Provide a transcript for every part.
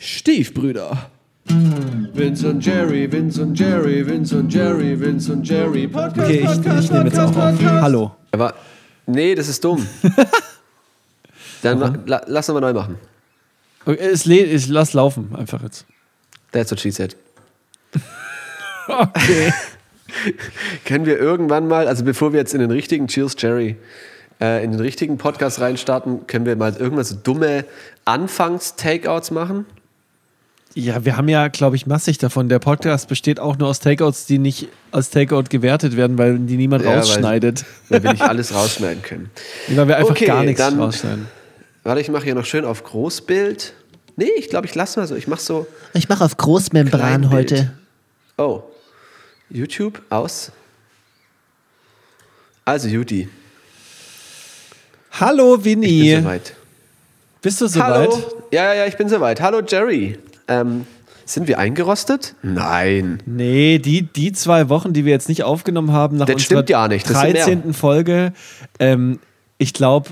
Stiefbrüder. Vince und Jerry, Vince und Jerry, Vince und Jerry, Vince und Jerry. Podcast, Okay, ich, Podcast, ich nehme jetzt auch auf. Hallo. Aber nee, das ist dumm. Dann ma- la, lass nochmal neu machen. Okay, Es, ich lass laufen, einfach jetzt. That's what she said. Okay. Können wir irgendwann mal, also bevor wir jetzt in den richtigen Cheers Jerry, äh, in den richtigen Podcast reinstarten, können wir mal irgendwas so dumme Anfangs-Takeouts machen? Ja, wir haben ja, glaube ich, massig davon. Der Podcast besteht auch nur aus Takeouts, die nicht als Takeout gewertet werden, weil die niemand Ja, weil- rausschneidet. Weil wir nicht alles rausschneiden können. Weil wir einfach Okay, gar nichts dann- rausschneiden. Warte, ich mache hier noch schön auf Großbild. Nee, ich glaube, ich lasse mal so. Ich mache so. Ich mache auf Großmembran Kleinbild. heute. Oh. YouTube aus. Also, Judy. Hallo, Ich bin Winnie. soweit. Bist du soweit? Hallo. Ja, ja, ja, ich bin soweit. Hallo, Jerry. Ähm, sind wir eingerostet? Nein. Nee, die, die zwei Wochen, die wir jetzt nicht aufgenommen haben, nach Das unserer stimmt ja nicht, das sind mehr. 13. Folge, ähm, ich glaube,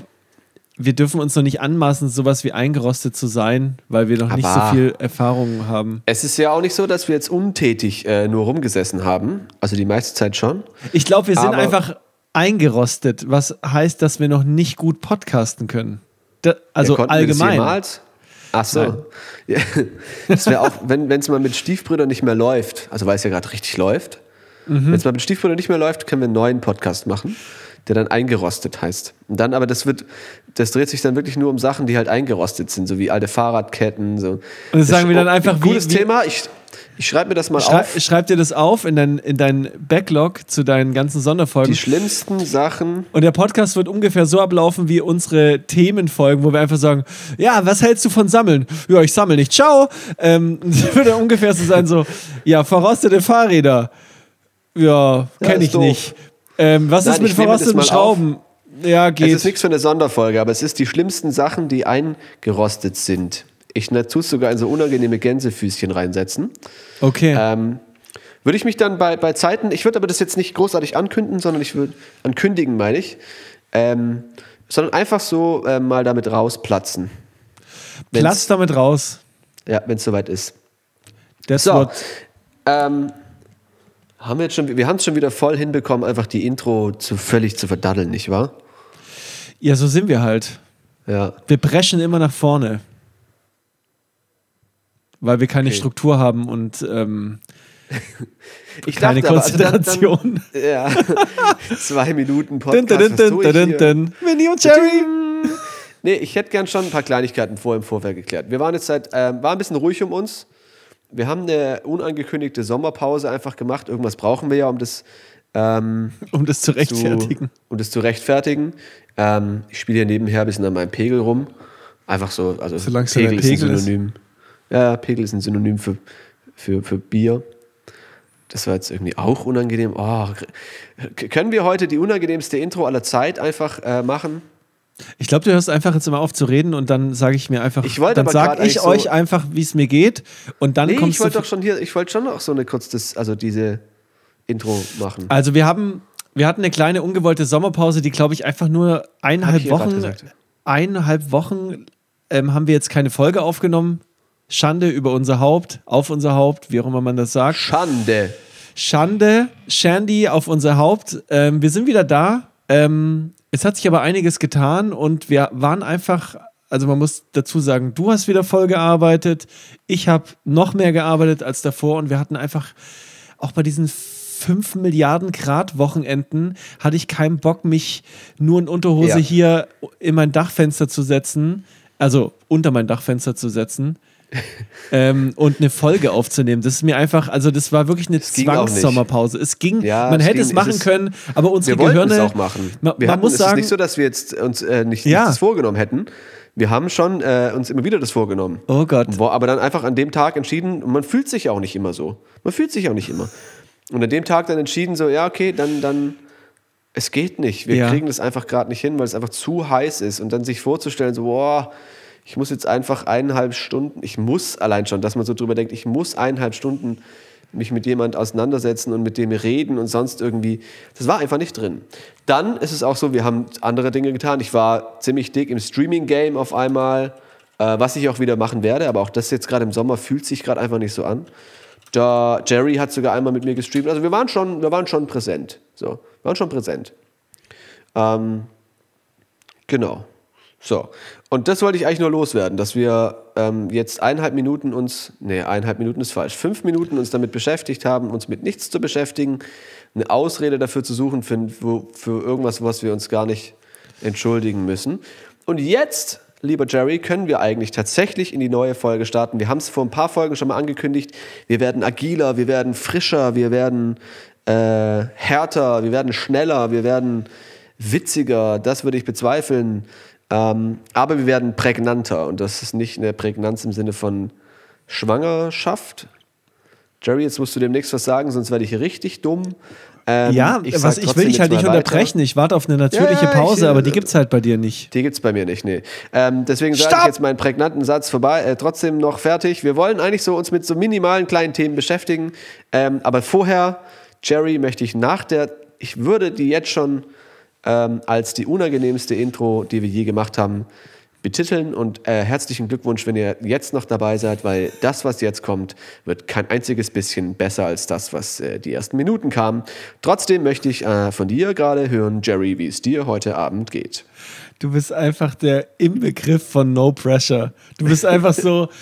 wir dürfen uns noch nicht anmaßen, sowas wie eingerostet zu sein, weil wir noch nicht so Aber- viel Erfahrung haben. Es ist ja auch nicht so, dass wir jetzt untätig äh, nur rumgesessen haben. Also die meiste Zeit schon. Ich glaube, wir sind Aber- einfach eingerostet, was heißt, dass wir noch nicht gut podcasten können. Da, also Wir allgemein. jemals? Ach so. Ja, das wäre auch, wenn es mal mit Stiefbrüdern nicht mehr läuft, also weil es ja gerade richtig läuft, Mhm. wenn es mal mit Stiefbrüdern nicht mehr läuft, können wir einen neuen Podcast machen, der dann eingerostet heißt. Und dann, aber das wird, das dreht sich dann wirklich nur um Sachen, die halt eingerostet sind, so wie alte Fahrradketten. So. Und das sagen wir dann einfach, ein wie- cooles wie- Thema. Ich, ich schreibe mir das mal Schrei auf. schreib dir das auf in dein, in dein Backlog zu deinen ganzen Sonderfolgen. Die schlimmsten Sachen. Und der Podcast wird ungefähr so ablaufen wie unsere Themenfolgen, wo wir einfach sagen, ja, was hältst du von Sammeln? Ja, ich sammle nicht. Ciao. Ähm, das würde ungefähr so sein, so, ja, verrostete Fahrräder. Ja, kenne ich doof. nicht. Ähm, was Nein, ist mit verrosteten mal auf. Schrauben? Ja, Es geht. ist nichts für eine Sonderfolge, aber es ist die schlimmsten Sachen, die eingerostet sind. Ich tue es sogar in so unangenehme Gänsefüßchen reinsetzen. Okay. Ähm, würde ich mich dann bei, bei Zeiten, ich würde aber das jetzt nicht großartig ankündigen, sondern ich würde ankündigen, meine ich, ähm, sondern einfach so äh, mal damit rausplatzen. Platz damit raus. Ja, wenn es soweit ist. Das So, Wort. ähm, haben wir jetzt schon, wir haben es schon wieder voll hinbekommen, einfach die Intro zu völlig zu verdaddeln, nicht wahr? Ja, so sind wir halt. Ja. Wir brechen immer nach vorne. Weil wir keine Okay. Struktur haben und ähm, Ich keine dachte aber, also dann- Konzentration. Dann, ja, zwei Minuten Podcast. dun, dun, dun, dun. Winnie und Jerry. Nee, ich hätte gern schon ein paar Kleinigkeiten vor im Vorfeld geklärt. Wir waren jetzt seit, ähm, war ein bisschen ruhig um uns. Wir haben eine unangekündigte Sommerpause einfach gemacht. Irgendwas brauchen wir ja, um das, ähm, Um das zu zu, rechtfertigen. um das zu rechtfertigen. Ähm, ich spiele hier nebenher ein bisschen an meinem Pegel rum. Einfach so, also Solange dein Pegel ist ein Pegel ist. Synonym. Ja, Pegel ist ein Synonym für, für, für Bier. Das war jetzt irgendwie auch unangenehm. Oh, können wir heute die unangenehmste Intro aller Zeit einfach äh, machen? Ich glaube, du hörst einfach jetzt immer auf zu reden und dann sage ich mir einfach, Ich dann sage ich euch so- einfach, wie es mir geht und dann Nee, kommst ich wollte doch schon hier, ich wollte schon noch so eine kurz das, also diese Intro machen. Also wir haben, wir hatten eine kleine ungewollte Sommerpause, die glaube ich einfach nur eineinhalb Wochen, eineinhalb Wochen ähm, haben wir jetzt keine Folge aufgenommen. Schande über unser Haupt, auf unser Haupt, wie auch immer man das sagt. Schande. Schande, Shandy auf unser Haupt. Ähm, wir sind wieder da. Ähm, es hat sich aber einiges getan und wir waren einfach, also man muss dazu sagen, du hast wieder voll gearbeitet. Ich habe noch mehr gearbeitet als davor und wir hatten einfach auch bei diesen 5 Milliarden Grad Wochenenden hatte ich keinen Bock, mich nur in Unterhose Ja. hier in mein Dachfenster zu setzen, also unter mein Dachfenster zu setzen ähm, und eine Folge aufzunehmen. Das ist mir einfach, also das war wirklich eine. Zwangssommerpause. Es ging, Ja, man es hätte ging- es machen es können, aber unsere Wir Gehirne. es auch machen. Man, wir man hatten, muss es sagen, ist nicht so, dass wir jetzt uns äh, nicht, Ja. nicht das vorgenommen hätten. Wir haben schon äh, uns immer wieder das vorgenommen. oh Gott. Aber dann einfach an dem Tag entschieden, und man fühlt sich auch nicht immer so. Man fühlt sich auch nicht immer. Und an dem Tag dann entschieden, so, ja, okay, dann, dann, es geht nicht. Wir Ja. kriegen das einfach gerade nicht hin, weil es einfach zu heiß ist. Und dann sich vorzustellen, so, boah, ich muss jetzt einfach eineinhalb Stunden, ich muss allein schon, dass man so drüber denkt, ich muss eineinhalb Stunden mich mit jemand auseinandersetzen und mit dem reden und sonst irgendwie, das war einfach nicht drin. Dann ist es auch so, wir haben andere Dinge getan. Ich war ziemlich dick im Streaming-Game auf einmal. Äh, was ich auch wieder machen werde, aber auch das jetzt gerade im Sommer fühlt sich gerade einfach nicht so an. Da Jerry hat sogar einmal mit mir gestreamt. Also wir waren schon, wir waren schon präsent. So, wir waren schon präsent. Ähm, genau. So. Und das wollte ich eigentlich nur loswerden, dass wir ähm, jetzt eineinhalb Minuten uns, nee, eineinhalb Minuten ist falsch, fünf Minuten uns damit beschäftigt haben, uns mit nichts zu beschäftigen, eine Ausrede dafür zu suchen für, für irgendwas, was wir uns gar nicht entschuldigen müssen. Und jetzt, lieber Jerry, können wir eigentlich tatsächlich in die neue Folge starten. Wir haben es vor ein paar Folgen schon mal angekündigt. Wir werden agiler, wir werden frischer, wir werden äh, härter, wir werden schneller, wir werden witziger. Das würde ich bezweifeln. Ähm, aber wir werden prägnanter. Und das ist nicht eine Prägnanz im Sinne von Schwangerschaft. Jerry, jetzt musst du demnächst was sagen, sonst werde ich richtig dumm. Ähm, Ja, sag was ich will dich halt nicht unterbrechen. Ich warte auf eine natürliche Ja, ich, Pause, äh, aber die gibt's halt bei dir nicht. Die gibt's bei mir nicht, nee. Ähm, deswegen sage ich jetzt meinen prägnanten Satz vorbei, äh, trotzdem noch fertig. Wir wollen eigentlich so uns mit so minimalen kleinen Themen beschäftigen. Ähm, aber vorher, Jerry, möchte ich nach der, ich würde die jetzt schon ähm, als die unangenehmste Intro, die wir je gemacht haben, betiteln. Und äh, herzlichen Glückwunsch, wenn ihr jetzt noch dabei seid, weil das, was jetzt kommt, wird kein einziges bisschen besser als das, was äh, die ersten Minuten kam. Trotzdem möchte ich äh, von dir gerade hören, Jerry, wie es dir heute Abend geht. Du bist einfach der Inbegriff von No Pressure. Du bist einfach so,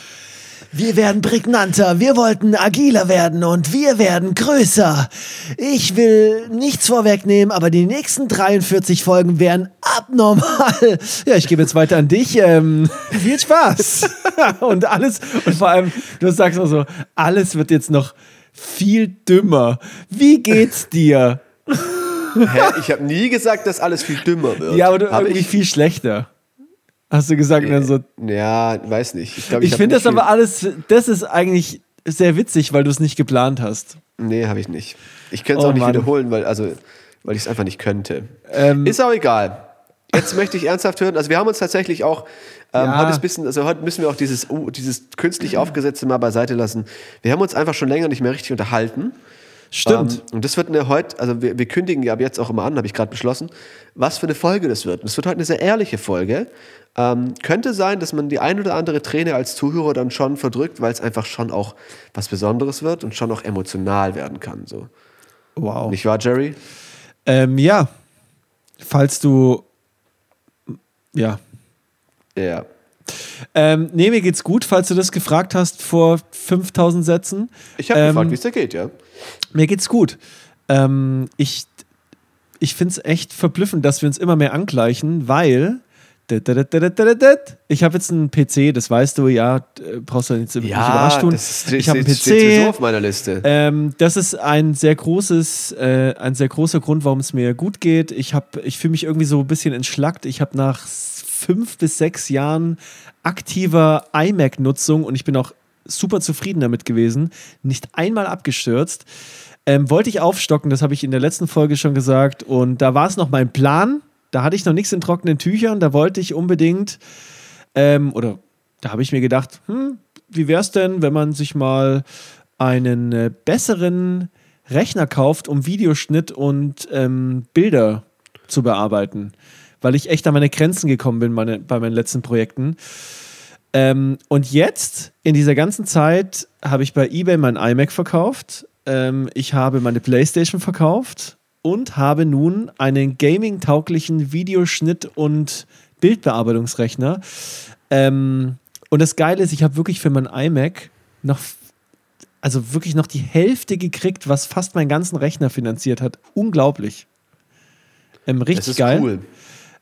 Wir werden prägnanter, wir wollten agiler werden und wir werden größer. Ich will nichts vorwegnehmen, aber die nächsten 43 Folgen werden abnormal. ja, ich gebe jetzt weiter an dich. Ähm, viel Spaß. und alles, und vor allem, du sagst auch so, alles wird jetzt noch viel dümmer. Wie geht's dir? Hä? Ich habe nie gesagt, dass alles viel dümmer wird. Ja, aber du irgendwie ich? viel schlechter. Hast du gesagt, dann so, Ja, weiß nicht. Ich, glaub, ich hab finde das aber viel- alles, das ist eigentlich sehr witzig, weil du es nicht geplant hast. Nee, habe ich nicht. Ich könnte es Oh auch nicht Mann. wiederholen, weil, also, weil ich es einfach nicht könnte. Ähm, Ist auch egal. Jetzt möchte ich ernsthaft hören. Also wir haben uns tatsächlich auch ähm, Ja. heute bisschen, also heute müssen wir auch dieses, uh, dieses künstlich aufgesetzte mal beiseite lassen. Wir haben uns einfach schon länger nicht mehr richtig unterhalten. Stimmt. Ähm, und das wird eine heute, also wir, wir kündigen ja ab jetzt auch immer an, habe ich gerade beschlossen, was für eine Folge das wird. Und es wird heute eine sehr ehrliche Folge. Ähm, könnte sein, dass man die ein oder andere Träne als Zuhörer dann schon verdrückt, weil es einfach schon auch was Besonderes wird und schon auch emotional werden kann. So. wow. Nicht wahr, Jerry? Ähm, ja, falls du, ja. Ja. Ähm, nee, mir geht's gut, falls du das gefragt hast vor 5000 Sätzen. Ich habe Ähm, gefragt, wie es dir geht, ja. Mir geht's gut. Ähm, ich ich finde es echt verblüffend, dass wir uns immer mehr angleichen, weil ich habe jetzt einen PC, das weißt du, ja, äh, brauchst du nicht überrascht tun. ist, ich habe einen PC. auf meiner Liste. Ähm, das ist ein sehr großes, äh, ein sehr großer Grund, warum es mir gut geht. Ich habe, ich fühle mich irgendwie so ein bisschen entschlackt. Ich habe nach fünf bis sechs Jahren aktiver iMac-Nutzung und ich bin auch super zufrieden damit gewesen, nicht einmal abgestürzt. Ähm, wollte ich aufstocken, das habe ich in der letzten Folge schon gesagt. Und da war es noch mein Plan. Da hatte ich noch nichts in trockenen Tüchern. Da wollte ich unbedingt, ähm, oder da habe ich mir gedacht, hm, wie wäre es denn, wenn man sich mal einen äh, besseren Rechner kauft, um Videoschnitt und ähm, Bilder zu bearbeiten? Weil ich echt an meine Grenzen gekommen bin meine, bei meinen letzten Projekten. Ähm, und jetzt, in dieser ganzen Zeit, habe ich bei eBay mein iMac verkauft. Ähm, ich habe meine PlayStation verkauft und habe nun einen gaming-tauglichen Videoschnitt- und Bildbearbeitungsrechner. Ähm, und das Geile ist, ich habe wirklich für mein iMac noch, also wirklich noch die Hälfte gekriegt, was fast meinen ganzen Rechner finanziert hat. Unglaublich. Ähm, richtig Das ist geil. cool.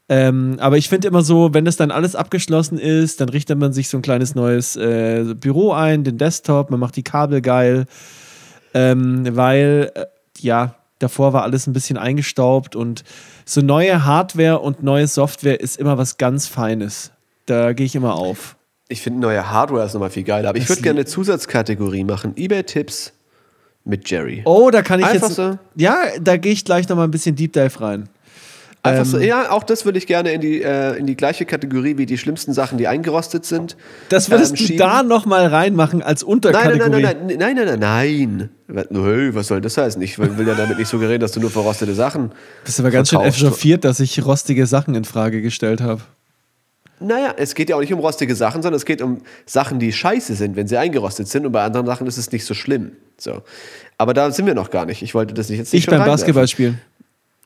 Ähm, aber ich finde immer so, wenn das dann alles abgeschlossen ist, dann richtet man sich so ein kleines neues äh, Büro ein, den Desktop, man macht die Kabel geil, ähm, weil äh, ja, davor war alles ein bisschen eingestaubt und so neue Hardware und neue Software ist immer was ganz Feines. Da gehe ich immer auf. Ich finde neue Hardware ist nochmal viel geiler. Aber ich würde gerne eine Zusatzkategorie machen. Ebay-Tipps mit Jerry. Oh, da kann ich Einfach jetzt. so. Ja, da gehe ich gleich nochmal ein bisschen Deep Dive rein. Einfach ähm, so, ja, auch das würde ich gerne in die, äh, in die gleiche Kategorie wie die schlimmsten Sachen, die eingerostet sind. Das würdest ähm, du schieben. da nochmal reinmachen als Nein, nein, Unterkategorie. nein, nein, nein, nein, nein, nein. Was- Hey, was soll das heißen? Ich will ja damit nicht suggerieren, dass du nur verrostete Sachen. Bist aber ganz schön echauffiert, dass ich rostige Sachen in Frage gestellt habe. Naja, es geht ja auch nicht um rostige Sachen, sondern es geht um Sachen, die scheiße sind, wenn sie eingerostet sind. Und bei anderen Sachen ist es nicht so schlimm. So. Aber da sind wir noch gar nicht. Ich wollte das nicht jetzt nicht Ich beim. Basketball spielen.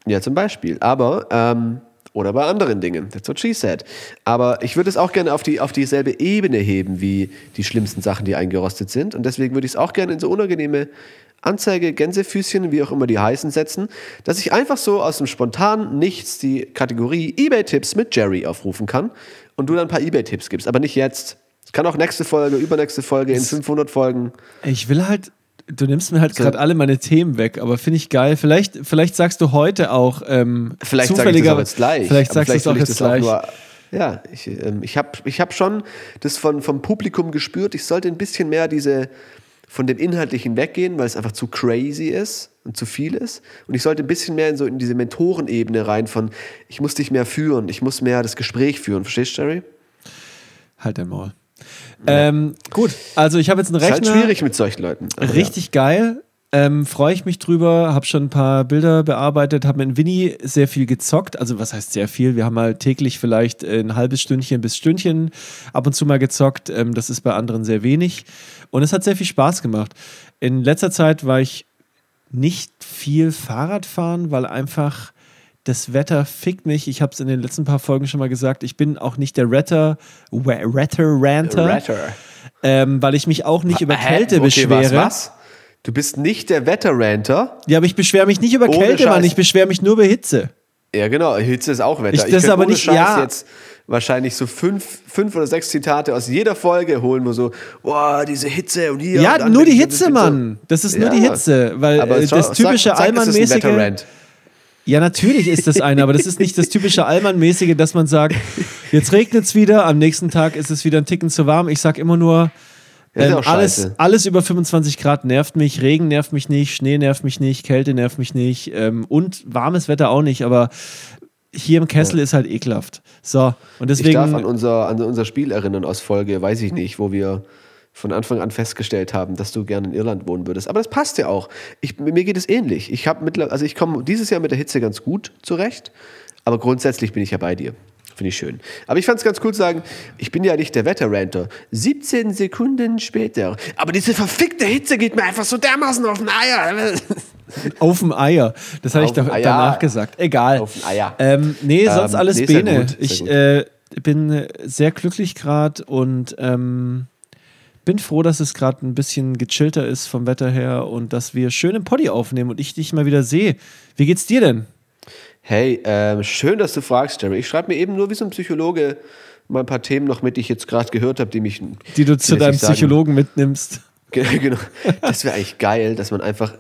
Ja, zum Beispiel. Aber, ähm, oder bei anderen Dingen. That's what she said. Aber ich würde es auch gerne auf, die, auf dieselbe Ebene heben wie die schlimmsten Sachen, die eingerostet sind. Und deswegen würde ich es auch gerne in so unangenehme Anzeige, Gänsefüßchen, wie auch immer die heißen, setzen, dass ich einfach so aus dem spontanen Nichts die Kategorie eBay-Tipps mit Jerry aufrufen kann und du dann ein paar eBay-Tipps gibst. Aber nicht jetzt. Es kann auch nächste Folge, übernächste Folge, in 500 Folgen. Ich will halt, du nimmst mir halt gerade alle meine Themen weg, aber finde ich geil. Vielleicht, vielleicht sagst du heute auch ähm, Vielleicht sage ich das zufälliger, auch jetzt gleich. Vielleicht sagst du es auch jetzt das gleich. nur- ja, ich, ähm, ich habe ich hab schon das von, vom Publikum gespürt. Ich sollte ein bisschen mehr diese von dem Inhaltlichen weggehen, weil es einfach zu crazy ist und zu viel ist. Und ich sollte ein bisschen mehr in, so in diese Mentorenebene rein von, ich muss dich mehr führen, ich muss mehr das Gespräch führen. Verstehst du, Jerry? Halt dein Maul. Ähm, gut, also ich habe jetzt einen Ist halt Rechner. schwierig mit solchen Leuten. Aber Richtig geil. Ähm, Freue ich mich drüber, habe schon ein paar Bilder bearbeitet, habe mit Winnie sehr viel gezockt. Also was heißt sehr viel? Wir haben mal täglich vielleicht ein halbes Stündchen bis Stündchen ab und zu mal gezockt. Ähm, das ist bei anderen sehr wenig. Und es hat sehr viel Spaß gemacht. In letzter Zeit war ich nicht viel Fahrrad fahren, weil einfach das Wetter fickt mich. Ich habe es in den letzten paar Folgen schon mal gesagt. Ich bin auch nicht der Retter, Retter, Ranter. Ratter. Ähm, weil ich mich auch nicht über? Kälte Okay, beschwere. Was, was? Du bist nicht der Wetterranter. Ja, aber ich beschwere mich nicht über Ohne Kälte, Mann. Scheiß. Ich beschwere mich nur über Hitze. Ja, genau. Hitze ist auch Wetter. Ich- das könnte aber nicht- Scheiß ja. jetzt wahrscheinlich so fünf, fünf oder sechs Zitate aus jeder Folge holen, wo so, boah, diese Hitze und hier. Ja, und nur die ich- Hitze, Mann. Das ist nur Ja. die Hitze. Weil Aber äh, das typische Allmann-mäßige. Ja, natürlich ist das eine, aber das ist nicht das typische Allmann-mäßige, dass man sagt, jetzt regnet es wieder, am nächsten Tag ist es wieder ein Ticken zu warm. Ich sag immer nur, Ja, ähm, alles, alles über 25 Grad nervt mich, Regen nervt mich nicht, Schnee nervt mich nicht, Kälte nervt mich nicht ähm, und warmes Wetter auch nicht, aber hier im Kessel ist halt ekelhaft. So, und Ich darf an deswegen, unser, an unser Spiel erinnern aus Folge, weiß ich nicht, wo wir von Anfang an festgestellt haben, dass du gerne in Irland wohnen würdest. Aber das passt ja auch. Ich, mir geht es ähnlich. Ich habe mittler, also ich komme dieses Jahr mit der Hitze ganz gut zurecht, aber grundsätzlich bin ich ja bei dir. Finde ich schön. Aber ich fand es ganz cool zu sagen, ich bin ja nicht der Wetterranter. 17 Sekunden später. Aber diese verfickte Hitze geht mir einfach so dermaßen auf den Eier. auf dem Eier. Das habe ich da, danach gesagt. Egal. Auf dem Eier. Ähm, nee, sonst Ähm, alles nee, Bene. gut, ich äh, bin sehr glücklich gerade und ähm, bin froh, dass es gerade ein bisschen gechillter ist vom Wetter her und dass wir schön im Poddy aufnehmen und ich dich mal wieder sehe. Wie geht's dir denn? Hey, ähm, schön, dass du fragst, Jerry. Ich schreibe mir eben nur wie so ein Psychologe mal ein paar Themen noch mit, die ich jetzt gerade gehört habe, die mich. Die du zu deinem. Psychologen mitnimmst. Ge- genau. Das wäre eigentlich geil, dass man einfach.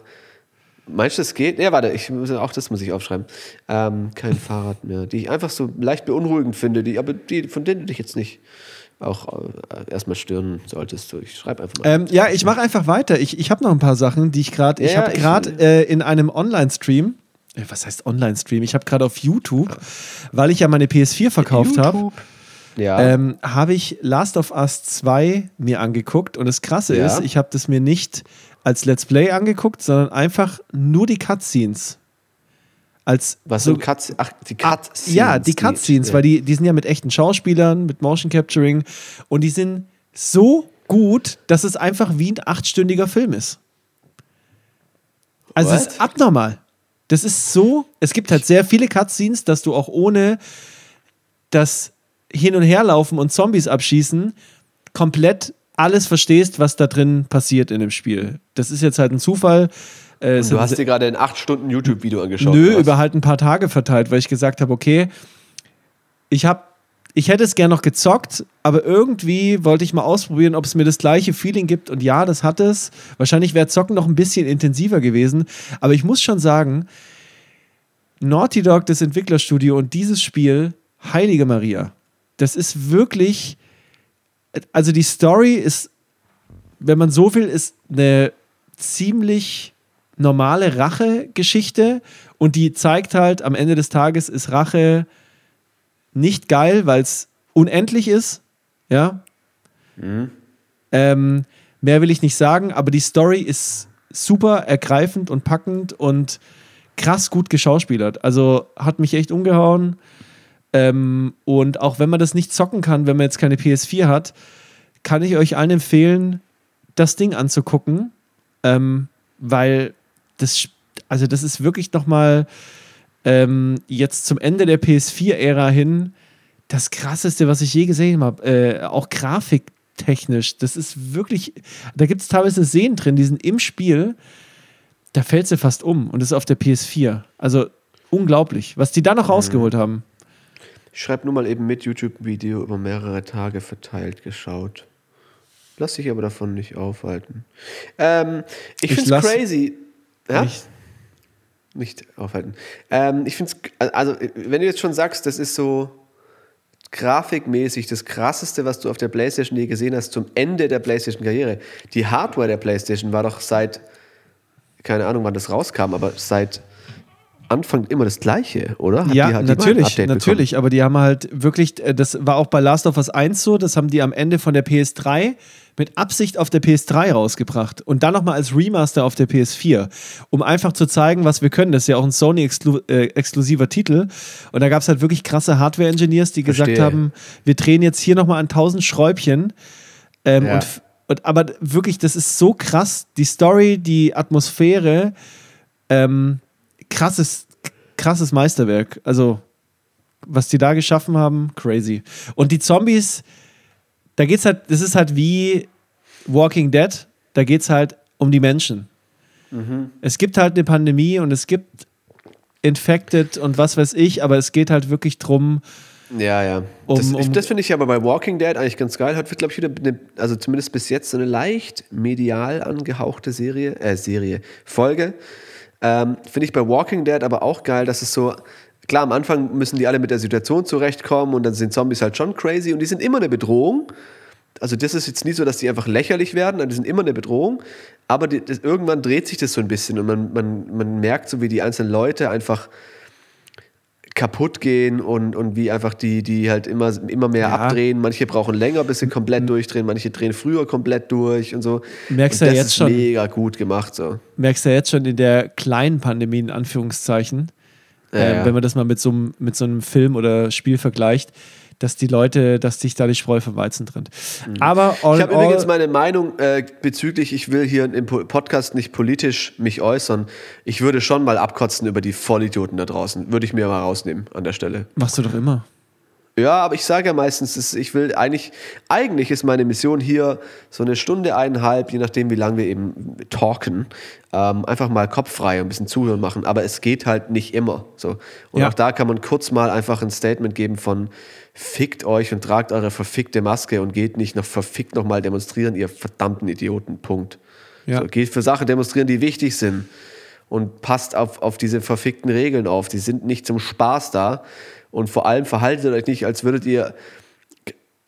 Meinst du, das geht? Ja, warte, ich muss, auch das muss ich aufschreiben. Ähm, kein Fahrrad mehr, die ich einfach so leicht beunruhigend finde, die, aber die, von denen du dich jetzt nicht auch äh, erstmal stören solltest. Du, Ich schreibe einfach mal. Ähm, ja, ich mache einfach weiter. Ich, ich habe noch ein paar Sachen, die ich gerade. ich Ja, habe ich- gerade äh, in einem Online-Stream. äh, Was heißt Online-Stream? Ich habe gerade auf YouTube, weil ich ja meine PS4 verkauft habe. ja. ähm, habe ich Last of Us 2 mir angeguckt und das Krasse Ja. ist, ich habe das mir nicht als Let's Play angeguckt, sondern einfach nur die Cutscenes. Als Was so, sind Cuts? Ach, die Cutscenes. ja, die Cutscenes, weil die, die sind ja mit echten Schauspielern, mit Motion Capturing und die sind so gut, dass es einfach wie ein achtstündiger Film ist. Also es ist abnormal. Das ist so, es gibt halt sehr viele Cutscenes, dass du auch ohne das Hin- und Herlaufen und Zombies abschießen komplett alles verstehst, was da drin passiert in dem Spiel. Das ist jetzt halt ein Zufall. Äh, Du hast dir gerade ein 8 Stunden YouTube-Video angeschaut. Nö, über halt ein paar Tage verteilt, weil ich gesagt habe, okay, ich habe ich hätte es gern noch gezockt, aber irgendwie wollte ich mal ausprobieren, ob es mir das gleiche Feeling gibt. Und ja, das hat es. Wahrscheinlich wäre Zocken noch ein bisschen intensiver gewesen. Aber ich muss schon sagen, Naughty Dog, das Entwicklerstudio und dieses Spiel, Heilige Maria, das ist wirklich. Also die Story ist, wenn man so will, ist eine ziemlich normale Rache-Geschichte und die zeigt halt, am Ende des Tages ist Rache nicht geil, weil es unendlich ist. Ja. Ähm, mehr will ich nicht sagen, aber die Story ist super ergreifend und packend und krass gut geschauspielert. Also hat mich echt umgehauen. Ähm, und auch wenn man das nicht zocken kann, wenn man jetzt keine PS4 hat, kann ich euch allen empfehlen, das Ding anzugucken, ähm, weil das, also das ist wirklich noch mal ähm, jetzt zum Ende der PS4-Ära hin das krasseste, was ich je gesehen habe. Äh, auch grafiktechnisch. Das ist wirklich, da gibt es teilweise Szenen drin, die sind im Spiel, da fällt sie fast um und das ist auf der PS4. Also unglaublich, was die da noch rausgeholt haben. Ich schreibe nur mal eben mit YouTube-Video über mehrere Tage verteilt geschaut. Lass dich aber davon nicht aufhalten. Ähm, ich Ich finde es crazy. Ja? Ich- Nicht aufhalten. Ähm, ich finde es, also, wenn du jetzt schon sagst, das ist so grafikmäßig das krasseste, was du auf der PlayStation je gesehen hast, zum Ende der PlayStation-Karriere. Die Hardware der PlayStation war doch seit, keine Ahnung, wann das rauskam, aber seit Anfang immer das Gleiche, oder? Hat ja, die- ein natürlich, Update bekommen? natürlich. Aber die haben halt wirklich, äh, das war auch bei Last of Us 1 so, das haben die am Ende von der PS3 mit Absicht auf der PS3 rausgebracht und dann nochmal als Remaster auf der PS4, um einfach zu zeigen, was wir können. Das ist ja auch ein Sony-exklusiver Titel. Und da gab es halt wirklich krasse Hardware-Engineers, die gesagt Verstehe. haben, wir drehen jetzt hier nochmal an 1000 Schräubchen. Ähm, Ja. und, und, aber wirklich, das ist so krass. Die Story, die Atmosphäre, ähm, krasses, krasses Meisterwerk. Also, was die da geschaffen haben, crazy. Und die Zombies, da geht's halt, das ist halt wie Walking Dead, da geht's halt um die Menschen. Es gibt halt eine Pandemie und es gibt Infected und was weiß ich, aber es geht halt wirklich drum, Ja, ja. Um- das um- das finde ich aber bei Walking Dead eigentlich ganz geil. Hat, glaube ich, wieder, eine, also zumindest bis jetzt, so eine leicht medial angehauchte Serie, äh, Serie, Folge. Ähm, finde ich bei Walking Dead aber auch geil, dass es so, klar, am Anfang müssen die alle mit der Situation zurechtkommen und dann sind Zombies halt schon crazy und die sind immer eine Bedrohung. Also das ist jetzt nie so, dass die einfach lächerlich werden, die sind immer eine Bedrohung, aber die, das, irgendwann dreht sich das so ein bisschen und man, man, man merkt so, wie die einzelnen Leute einfach kaputt gehen und, und wie einfach die, die halt immer, immer mehr Ja. abdrehen. Manche brauchen länger, bis sie komplett durchdrehen, manche drehen früher komplett durch und so. Merkst und ja das jetzt ist schon. mega gut gemacht so. merkst du ja jetzt schon in der kleinen Pandemie, in Anführungszeichen, Ja, äh, wenn man das mal mit so, mit so einem Film oder Spiel vergleicht, dass die Leute, dass sich da die Spreu vom Weizen trennt. Aber all Ich habe übrigens meine Meinung äh, bezüglich, ich will hier im Po- Podcast nicht politisch mich äußern. Ich würde schon mal abkotzen über die Vollidioten da draußen. Würde ich mir mal rausnehmen an der Stelle. machst du doch immer. Ja, aber ich sage ja meistens, ich will eigentlich, eigentlich ist meine Mission hier so eine Stunde, eineinhalb, je nachdem, wie lange wir eben talken, ähm, einfach mal kopffrei und ein bisschen zuhören machen. Aber es geht halt nicht immer. So. Und Ja. auch da kann man kurz mal einfach ein Statement geben von fickt euch und tragt eure verfickte Maske und geht nicht noch verfickt nochmal demonstrieren, ihr verdammten Idioten. Punkt. Ja. So, geht für Sachen demonstrieren, die wichtig sind. Und passt auf, auf diese verfickten Regeln auf. Die sind nicht zum Spaß da. Und vor allem verhaltet euch nicht, als würdet ihr.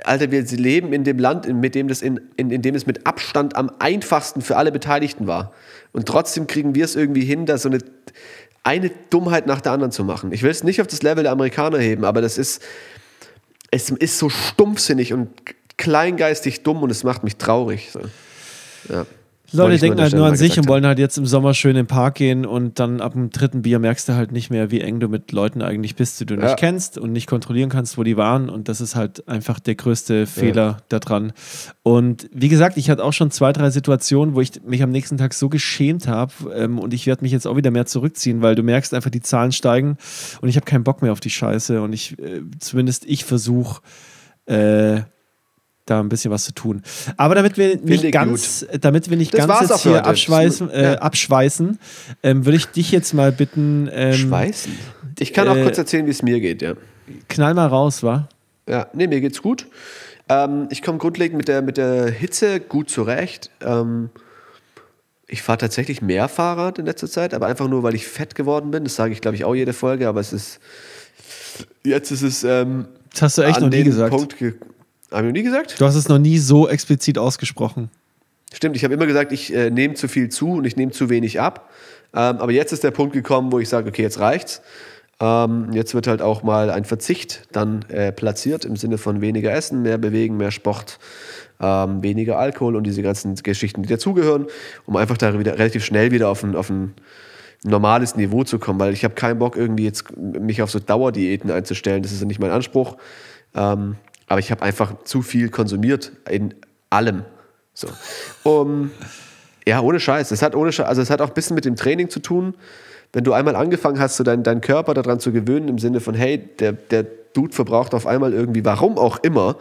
Alter, wir leben in dem Land, in, mit dem das in, in, in dem es mit Abstand am einfachsten für alle Beteiligten war. Und trotzdem kriegen wir es irgendwie hin, da so eine, eine Dummheit nach der anderen zu machen. Ich will es nicht auf das Level der Amerikaner heben, aber das ist, es ist so stumpfsinnig und kleingeistig dumm und es macht mich traurig. So. Ja. Wollte Leute denken halt nur an sich und wollen halt jetzt im Sommer schön in den Park gehen und dann ab dem dritten Bier merkst du halt nicht mehr, wie eng du mit Leuten eigentlich bist, die du Ja. nicht kennst und nicht kontrollieren kannst, wo die waren. Und das ist halt einfach der größte Fehler daran. Und wie gesagt, ich hatte auch schon zwei, drei Situationen, wo ich mich am nächsten Tag so geschämt habe ähm, und ich werde mich jetzt auch wieder mehr zurückziehen, weil du merkst einfach, die Zahlen steigen und ich habe keinen Bock mehr auf die Scheiße und ich, äh, zumindest ich versuche, äh, da ein bisschen was zu tun. Aber damit wir nicht ich ganz, damit wir nicht Das ganz jetzt hier heute. abschweißen, äh, Ja. abschweißen, ähm, würde ich dich jetzt mal bitten, ähm, Schweißen. Ich kann auch äh, kurz erzählen, wie es mir geht, ja. knall mal raus, wa? Ja, nee, mir geht's gut. Ähm, ich komme grundlegend mit der, mit der Hitze gut zurecht. Ähm, ich fahre tatsächlich mehr Fahrrad in letzter Zeit, aber einfach nur, weil ich fett geworden bin. Das sage ich, glaube ich, auch jede Folge, aber es ist. Jetzt ist es. Ähm, Das hast du echt noch nie gesagt. Punkt Haben wir nie gesagt? Du hast es noch nie so explizit ausgesprochen. Stimmt, ich habe immer gesagt, ich äh, nehme zu viel zu und ich nehme zu wenig ab. Ähm, aber jetzt ist der Punkt gekommen, wo ich sage, okay, jetzt reicht's. Ähm, jetzt wird halt auch mal ein Verzicht dann äh, platziert im Sinne von weniger Essen, mehr Bewegen, mehr Sport, ähm, weniger Alkohol und diese ganzen Geschichten, die dazugehören, um einfach da wieder relativ schnell wieder auf ein, auf ein normales Niveau zu kommen, weil ich habe keinen Bock, irgendwie jetzt mich auf so Dauerdiäten einzustellen. Das ist ja nicht mein Anspruch. Ähm, aber ich habe einfach zu viel konsumiert in allem. So. Um, ja, ohne Scheiß. Es hat ohne Scheiß, also es hat auch ein bisschen mit dem Training zu tun. Wenn du einmal angefangen hast, so deinen dein Körper daran zu gewöhnen, im Sinne von, hey, der, der Dude verbraucht auf einmal irgendwie, warum auch immer,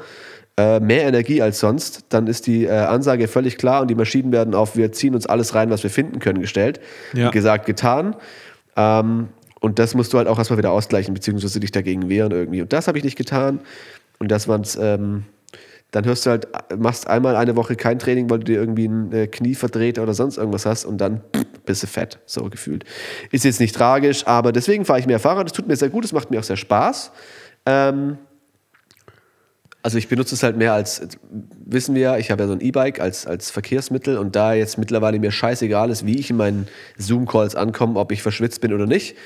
äh, mehr Energie als sonst, dann ist die äh, Ansage völlig klar und die Maschinen werden auf, wir ziehen uns alles rein, was wir finden können, gestellt. Ja. Gesagt, getan. Ähm, und das musst du halt auch erstmal wieder ausgleichen, beziehungsweise dich dagegen wehren irgendwie. Und das habe ich nicht getan. Und das waren's, ähm, dann hörst du halt, machst einmal eine Woche kein Training, weil du dir irgendwie ein äh, Knie verdreht oder sonst irgendwas hast und dann bist du fett, so gefühlt. Ist jetzt nicht tragisch, aber deswegen fahre ich mehr Fahrrad. Das tut mir sehr gut, es macht mir auch sehr Spaß. Ähm, also ich benutze es halt mehr als, wissen wir, ich habe ja so ein E-Bike als, als Verkehrsmittel und da jetzt mittlerweile mir scheißegal ist, wie ich in meinen Zoom-Calls ankomme, ob ich verschwitzt bin oder nicht,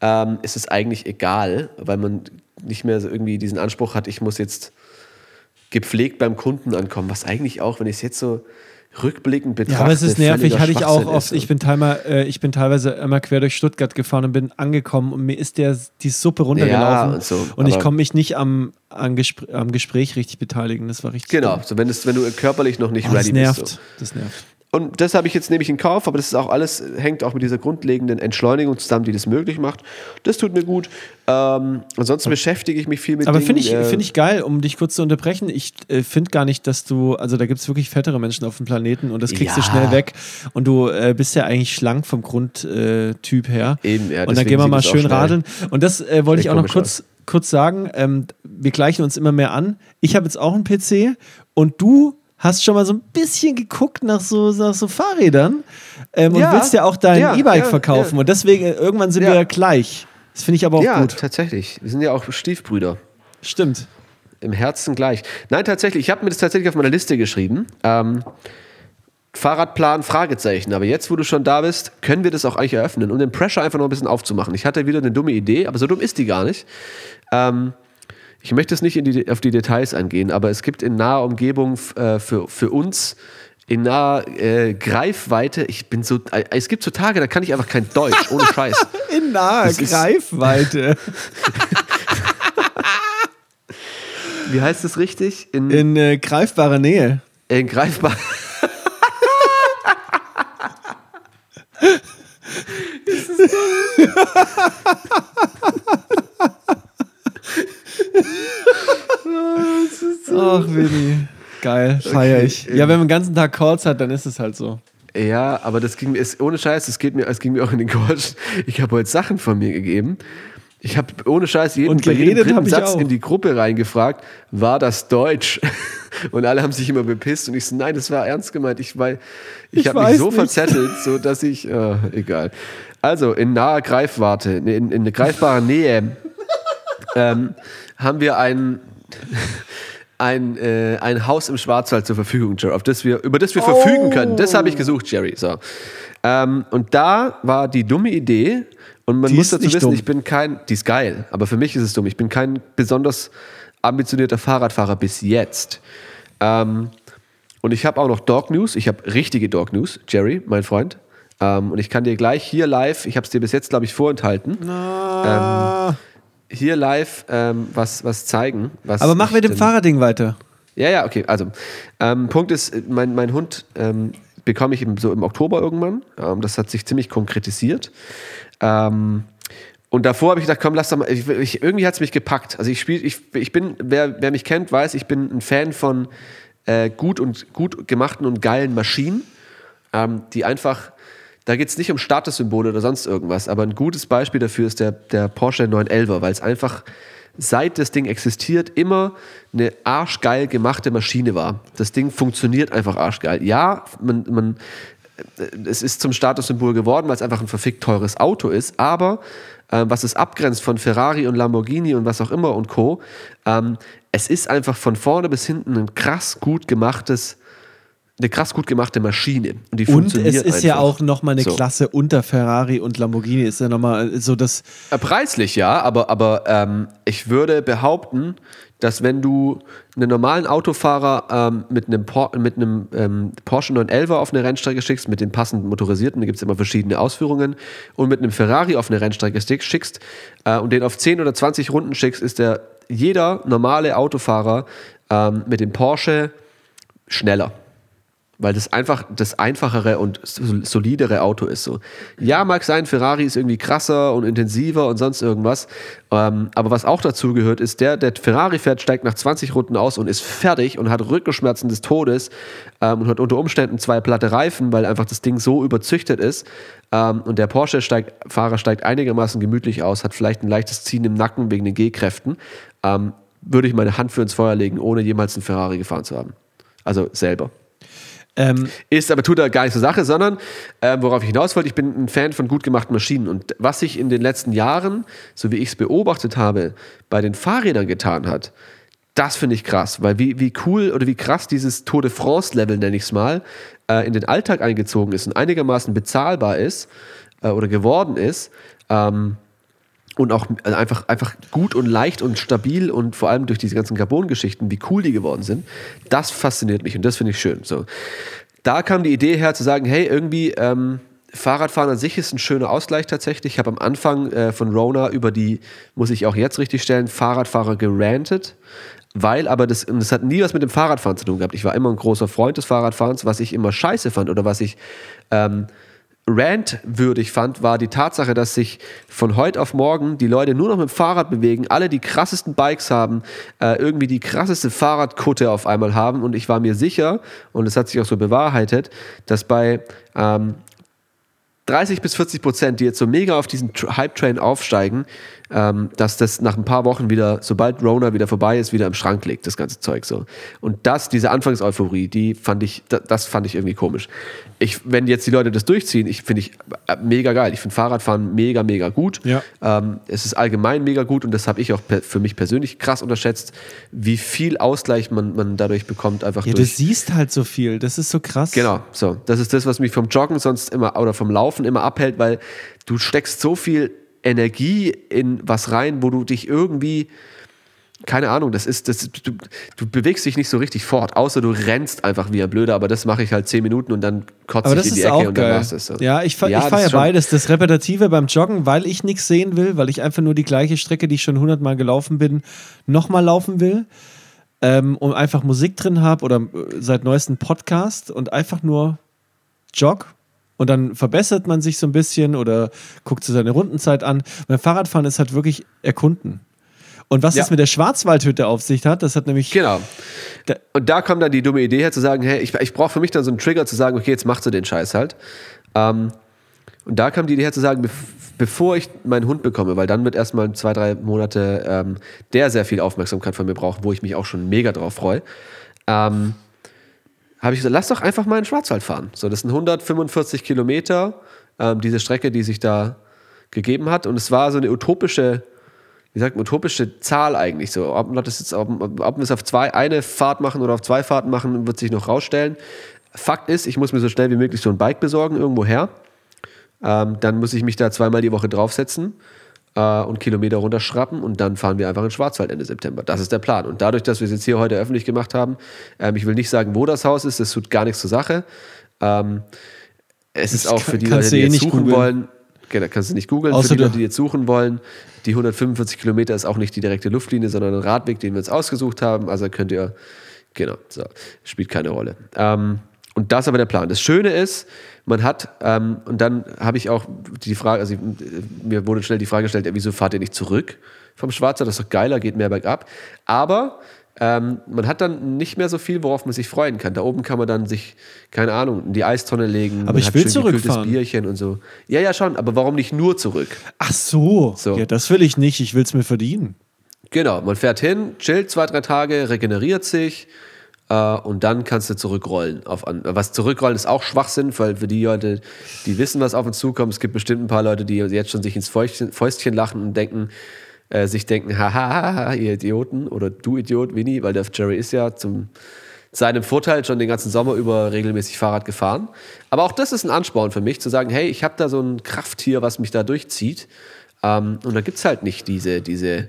ähm, ist es eigentlich egal, weil man nicht mehr so irgendwie diesen Anspruch hat, ich muss jetzt gepflegt beim Kunden ankommen, was eigentlich auch, wenn ich es jetzt so rückblickend betrachte, Ja, aber es ist nervig, hatte ich auch oft. Ich bin, teilweise, äh, ich bin teilweise immer quer durch Stuttgart gefahren und bin angekommen und mir ist der, die Suppe runtergelaufen. Ja, und so, und ich konnte mich nicht am, am, Gespr am Gespräch richtig beteiligen. Das war richtig Genau, so wenn, es, wenn du körperlich noch nicht Oh, das ready nervt. bist. So. Das nervt. Und das habe ich jetzt nämlich in Kauf, aber das ist auch alles, hängt auch mit dieser grundlegenden Entschleunigung zusammen, die das möglich macht. Das tut mir gut. Ähm, ansonsten beschäftige ich mich viel mit Aber finde ich, äh, find ich geil, um dich kurz zu unterbrechen. Ich äh, finde gar nicht, dass du, also da gibt es wirklich fettere Menschen auf dem Planeten und das kriegst du Ja. schnell weg. Und du äh, bist ja eigentlich schlank vom Grundtyp äh, her. Eben, ja, und dann gehen wir mal schön radeln. Und das äh, wollte ich auch noch kurz, kurz sagen. Ähm, wir gleichen uns immer mehr an. Ich habe jetzt auch einen PC und du hast schon mal so ein bisschen geguckt nach so, nach so Fahrrädern ähm, und Ja, willst ja auch dein ja, E-Bike ja, verkaufen. ja. Und deswegen, äh, irgendwann sind Ja. wir gleich. Das finde ich aber auch ja, gut. tatsächlich. Wir sind ja auch Stiefbrüder. Stimmt. Im Herzen gleich. Nein, tatsächlich. Ich habe mir das tatsächlich auf meiner Liste geschrieben. Ähm, Fahrradplan, Fragezeichen. Aber jetzt, wo du schon da bist, können wir das auch eigentlich eröffnen, um den Pressure einfach noch ein bisschen aufzumachen. Ich hatte wieder eine dumme Idee, aber so dumm ist die gar nicht. Ähm, ich möchte jetzt nicht die, auf die Details eingehen, aber es gibt in naher Umgebung äh, für, für uns in naher äh, Greifweite, ich bin so, äh, es gibt so Tage, da kann ich einfach kein Deutsch, ohne Scheiß. In naher Das ist- Greifweite. Wie heißt das richtig? In, In äh, greifbarer Nähe. in greifbar. Ach, Winnie. Geil, feier ich. Ja, wenn man den ganzen Tag Calls hat, dann ist es halt so. Ja, aber das ging mir, ist, ohne Scheiß, das geht mir, es ging mir auch in den Coach. Ich habe heute Sachen von mir gegeben. Ich habe ohne Scheiß jeden, Und bei jedem geredet ich Satz auch. in die Gruppe reingefragt, war das Deutsch? Und alle haben sich immer bepisst und ich so, nein, das war ernst gemeint. Ich, weil, ich, Ich habe mich so nicht. verzettelt, so dass ich, äh, egal. Also in naher Greifwarte, in, in greifbarer Nähe ähm, haben wir ein, ein, äh, ein Haus im Schwarzwald zur Verfügung, Jerry, auf das wir, über das wir verfügen können. Das habe ich gesucht, Jerry. So. Ähm, und da war die dumme Idee, und man Die muss dazu wissen, dumm. ich bin kein, die ist geil, aber für mich ist es dumm. Ich bin kein besonders ambitionierter Fahrradfahrer bis jetzt. Ähm, und ich habe auch noch Dog News. Ich habe richtige Dog News, Jerry, mein Freund. Ähm, und ich kann dir gleich hier live, ich habe es dir bis jetzt, glaube ich, vorenthalten, ähm, hier live ähm, was, was zeigen. Was Aber mach ich mit dem Fahrradding weiter. Ja, ja, okay. Also, ähm, Punkt ist, mein, mein Hund ähm, bekomme ich im, so im Oktober irgendwann. Ähm, das hat sich ziemlich konkretisiert. Ähm, und davor habe ich gedacht, komm, lass doch mal. Ich, ich, irgendwie hat es mich gepackt. Also ich spiele, ich, ich bin, wer, wer mich kennt, weiß, ich bin ein Fan von äh, gut und gut gemachten und geilen Maschinen, ähm, die einfach. Da geht es nicht um Statussymbole oder sonst irgendwas, aber ein gutes Beispiel dafür ist der, der Porsche 911er, weil es einfach seit das Ding existiert, immer eine arschgeil gemachte Maschine war. Das Ding funktioniert einfach arschgeil. Ja, man, man, äh, es ist zum Statussymbol geworden, weil es einfach ein verfickt teures Auto ist, aber äh, was es abgrenzt von Ferrari und Lamborghini und was auch immer und Co., ähm, es ist einfach von vorne bis hinten ein krass gut gemachtes, eine krass gut gemachte Maschine. Und, die Und funktioniert es ist ja einfach. auch nochmal eine So. Klasse unter Ferrari und Lamborghini. Ist ja nochmal so das. Äh, Preislich ja, aber, aber ähm, ich würde behaupten, dass wenn du einen normalen Autofahrer ähm, mit einem, Por mit einem ähm, Porsche 911 auf eine Rennstrecke schickst, mit den passenden motorisierten, da gibt es immer verschiedene Ausführungen, und mit einem Ferrari auf eine Rennstrecke schickst äh, und den auf 10 oder 20 Runden schickst, ist der jeder normale Autofahrer ähm, mit dem Porsche schneller weil das einfach das einfachere und solidere Auto ist. So. Ja, mag sein, Ferrari ist irgendwie krasser und intensiver und sonst irgendwas. Ähm, aber was auch dazu gehört, ist, der, der Ferrari fährt, steigt nach 20 Runden aus und ist fertig und hat Rückenschmerzen des Todes ähm, und hat unter Umständen zwei platte Reifen, weil einfach das Ding so überzüchtet ist. Ähm, und der Porsche-Fahrer steigt einigermaßen gemütlich aus, hat vielleicht ein leichtes Ziehen im Nacken wegen den G-Kräften. Ähm, würde ich meine Hand für ins Feuer legen, ohne jemals einen Ferrari gefahren zu haben. Also selber. Ähm, ist aber tut er gar nicht zur Sache, sondern äh, worauf ich hinaus wollte, ich bin ein Fan von gut gemachten Maschinen. Und was sich in den letzten Jahren, so wie ich es beobachtet habe, bei den Fahrrädern getan hat, das finde ich krass, weil wie, wie cool oder wie krass dieses Tour de France-Level, nenne ich es mal, äh, in den Alltag eingezogen ist und einigermaßen bezahlbar ist äh, oder geworden ist. Ähm, und auch also einfach, einfach gut und leicht und stabil und vor allem durch diese ganzen Carbon-Geschichten, wie cool die geworden sind, das fasziniert mich und das finde ich schön. So. Da kam die Idee her zu sagen, hey, irgendwie ähm, Fahrradfahren an sich ist ein schöner Ausgleich tatsächlich. Ich habe am Anfang äh, von Rona über die, muss ich auch jetzt richtig stellen, Fahrradfahrer gerantet, weil aber das, das hat nie was mit dem Fahrradfahren zu tun gehabt. Ich war immer ein großer Freund des Fahrradfahrens, was ich immer scheiße fand oder was ich ähm, rantwürdig fand, war die Tatsache, dass sich von heute auf morgen die Leute nur noch mit dem Fahrrad bewegen, alle die krassesten Bikes haben, äh, irgendwie die krasseste Fahrradkutte auf einmal haben. Und ich war mir sicher, und es hat sich auch so bewahrheitet, dass bei ähm, 30 bis 40 Prozent, die jetzt so mega auf diesen Hype-Train aufsteigen, ähm, dass das nach ein paar Wochen wieder, sobald Rona wieder vorbei ist, wieder im Schrank liegt, das ganze Zeug so. Und das, diese Anfangseuphorie, die fand ich, das fand ich irgendwie komisch. Ich, wenn jetzt die Leute das durchziehen, ich finde ich äh, mega geil. Ich finde Fahrradfahren mega, mega gut. Ja. Ähm, es ist allgemein mega gut und das habe ich auch für mich persönlich krass unterschätzt, wie viel Ausgleich man, man dadurch bekommt. Einfach ja, durch. du siehst halt so viel. Das ist so krass. Genau, so. Das ist das, was mich vom Joggen sonst immer oder vom Laufen immer abhält, weil du steckst so viel Energie in was rein, wo du dich irgendwie, keine Ahnung, das ist, das, du, du bewegst dich nicht so richtig fort, außer du rennst einfach wie ein Blöder, aber das mache ich halt zehn Minuten und dann kotze ich in die Ecke und dann war's das. So. Ja, ich, ja, ich fahre ja beides. Das Repetitive beim Joggen, weil ich nichts sehen will, weil ich einfach nur die gleiche Strecke, die ich schon hundertmal gelaufen bin, nochmal laufen will. Ähm, und einfach Musik drin habe oder äh, seit neuestem Podcast und einfach nur jog und dann verbessert man sich so ein bisschen oder guckt sich seine Rundenzeit an. Beim Fahrradfahren ist halt wirklich erkunden. Und was ja. das mit der Schwarzwaldhütte auf sich hat, das hat nämlich. Genau. Da und da kommt dann die dumme Idee her zu sagen: hey, ich, ich brauche für mich dann so einen Trigger zu sagen, okay, jetzt machst du den Scheiß halt. Ähm, und da kam die Idee her zu sagen, bevor ich meinen Hund bekomme, weil dann wird erstmal zwei, drei Monate ähm, der sehr viel Aufmerksamkeit von mir brauchen, wo ich mich auch schon mega drauf freue. Ähm, habe ich gesagt, lass doch einfach mal in Schwarzwald fahren. So, das sind 145 Kilometer, ähm, diese Strecke, die sich da gegeben hat. Und es war so eine utopische, wie sagt man, utopische Zahl eigentlich. So, ob, das jetzt, ob, ob wir es auf zwei, eine Fahrt machen oder auf zwei Fahrten machen, wird sich noch rausstellen. Fakt ist, ich muss mir so schnell wie möglich so ein Bike besorgen, irgendwo her. Ähm, dann muss ich mich da zweimal die Woche draufsetzen äh, und Kilometer runterschrappen und dann fahren wir einfach in Schwarzwald Ende September. Das ist der Plan. Und dadurch, dass wir es jetzt hier heute öffentlich gemacht haben, ähm, ich will nicht sagen, wo das Haus ist, das tut gar nichts zur Sache. Ähm, es das ist auch für die Leute, die eh jetzt suchen googlen. wollen, genau, kannst du nicht googeln, für die Leute, die jetzt suchen wollen, die 145 Kilometer ist auch nicht die direkte Luftlinie, sondern ein Radweg, den wir uns ausgesucht haben. Also könnt ihr, genau, so, spielt keine Rolle. Ähm, und das ist aber der Plan. Das Schöne ist, man hat, ähm, und dann habe ich auch die Frage, also mir wurde schnell die Frage gestellt, wieso fahrt ihr nicht zurück vom Schwarzer? Das ist doch geiler, geht mehr bergab. Aber ähm, man hat dann nicht mehr so viel, worauf man sich freuen kann. Da oben kann man dann sich, keine Ahnung, in die Eistonne legen. Aber ich will zurückfahren. Bierchen und so. Ja, ja, schon. Aber warum nicht nur zurück? Ach so. so. Ja, das will ich nicht. Ich will es mir verdienen. Genau. Man fährt hin, chillt zwei, drei Tage, regeneriert sich Uh, und dann kannst du zurückrollen. Auf an, was zurückrollen ist auch Schwachsinn, weil für die Leute, die wissen, was auf uns zukommt, es gibt bestimmt ein paar Leute, die jetzt schon sich ins Fäustchen, Fäustchen lachen und denken, äh, sich denken, haha, ihr Idioten oder du Idiot, Winnie, weil der Jerry ist ja zum seinem Vorteil schon den ganzen Sommer über regelmäßig Fahrrad gefahren. Aber auch das ist ein Ansporn für mich, zu sagen, hey, ich habe da so ein Krafttier, was mich da durchzieht. Ähm, und da gibt es halt nicht diese, diese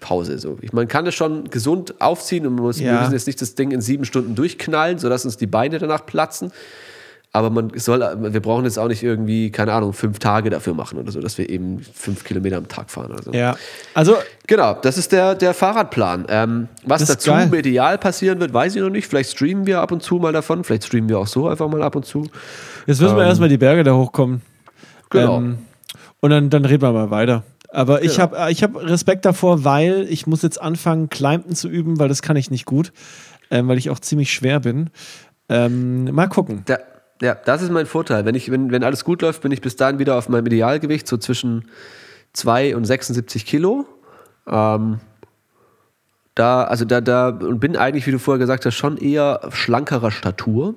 Pause. So. Ich, man kann es schon gesund aufziehen und man muss, wir Ja. müssen jetzt nicht das Ding in sieben Stunden durchknallen, sodass uns die Beine danach platzen. Aber man soll, wir brauchen jetzt auch nicht irgendwie, keine Ahnung, fünf Tage dafür machen oder so, dass wir eben fünf Kilometer am Tag fahren oder so. Ja. Also, Genau, das ist der, der Fahrradplan. Ähm, was dazu geil. medial passieren wird, weiß ich noch nicht. Vielleicht streamen wir ab und zu mal davon. Vielleicht streamen wir auch so einfach mal ab und zu. jetzt müssen wir erstmal die Berge da hochkommen. Genau. Ähm, und dann, dann reden wir mal weiter. Aber ich Genau. habe ich hab Respekt davor, weil ich muss jetzt anfangen, Climben zu üben, weil das kann ich nicht gut, ähm, weil ich auch ziemlich schwer bin. Ähm, mal gucken. Da, ja, das ist mein Vorteil. Wenn, ich, wenn, wenn alles gut läuft, bin ich bis dahin wieder auf meinem Idealgewicht, so zwischen 2 und 76 Kilo. Ähm, da, also da, da, und bin eigentlich, wie du vorher gesagt hast, schon eher schlankerer Statur.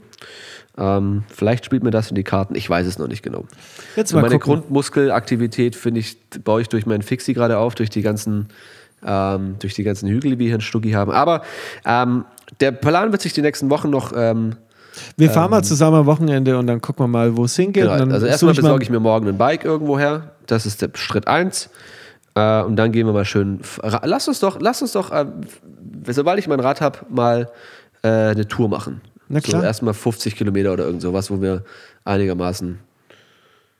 Ähm, vielleicht spielt mir das in die Karten, ich weiß es noch nicht genau. Jetzt So mal meine gucken. Grundmuskelaktivität, finde ich, baue ich durch meinen Fixie gerade auf, durch die ganzen, ähm, durch die ganzen Hügel, die wir hier in Stuggi haben. Aber ähm, der Plan wird sich die nächsten Wochen noch ähm, Wir fahren mal zusammen am Wochenende und dann gucken wir mal, wo es hingeht. Genau, also erstmal mal- besorge ich mir morgen ein Bike irgendwo her. Das ist der Schritt 1. Äh, und dann gehen wir mal schön. Lass uns doch, lass uns doch, äh, sobald ich mein Rad habe, mal äh, eine Tour machen. Na klar. So erstmal 50 Kilometer oder irgend sowas, wo wir einigermaßen.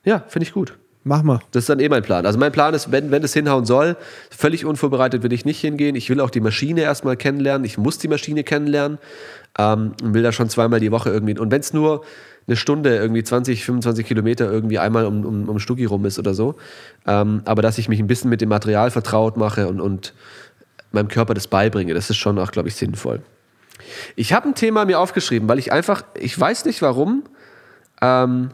Ja, finde ich gut. Mach mal. Das ist dann eh mein Plan. Also mein Plan ist, wenn, wenn es hinhauen soll, völlig unvorbereitet will ich nicht hingehen. Ich will auch die Maschine erstmal kennenlernen. Ich muss die Maschine kennenlernen ähm, und will da schon zweimal die Woche irgendwie. Und wenn es nur eine Stunde, irgendwie 20, 25 Kilometer irgendwie einmal um, um, um Stuggi rum ist oder so. Ähm, aber dass ich mich ein bisschen mit dem Material vertraut mache und, und meinem Körper das beibringe, das ist schon auch, glaube ich, sinnvoll. Ich habe ein Thema mir aufgeschrieben, weil ich einfach, ich weiß nicht warum, ähm,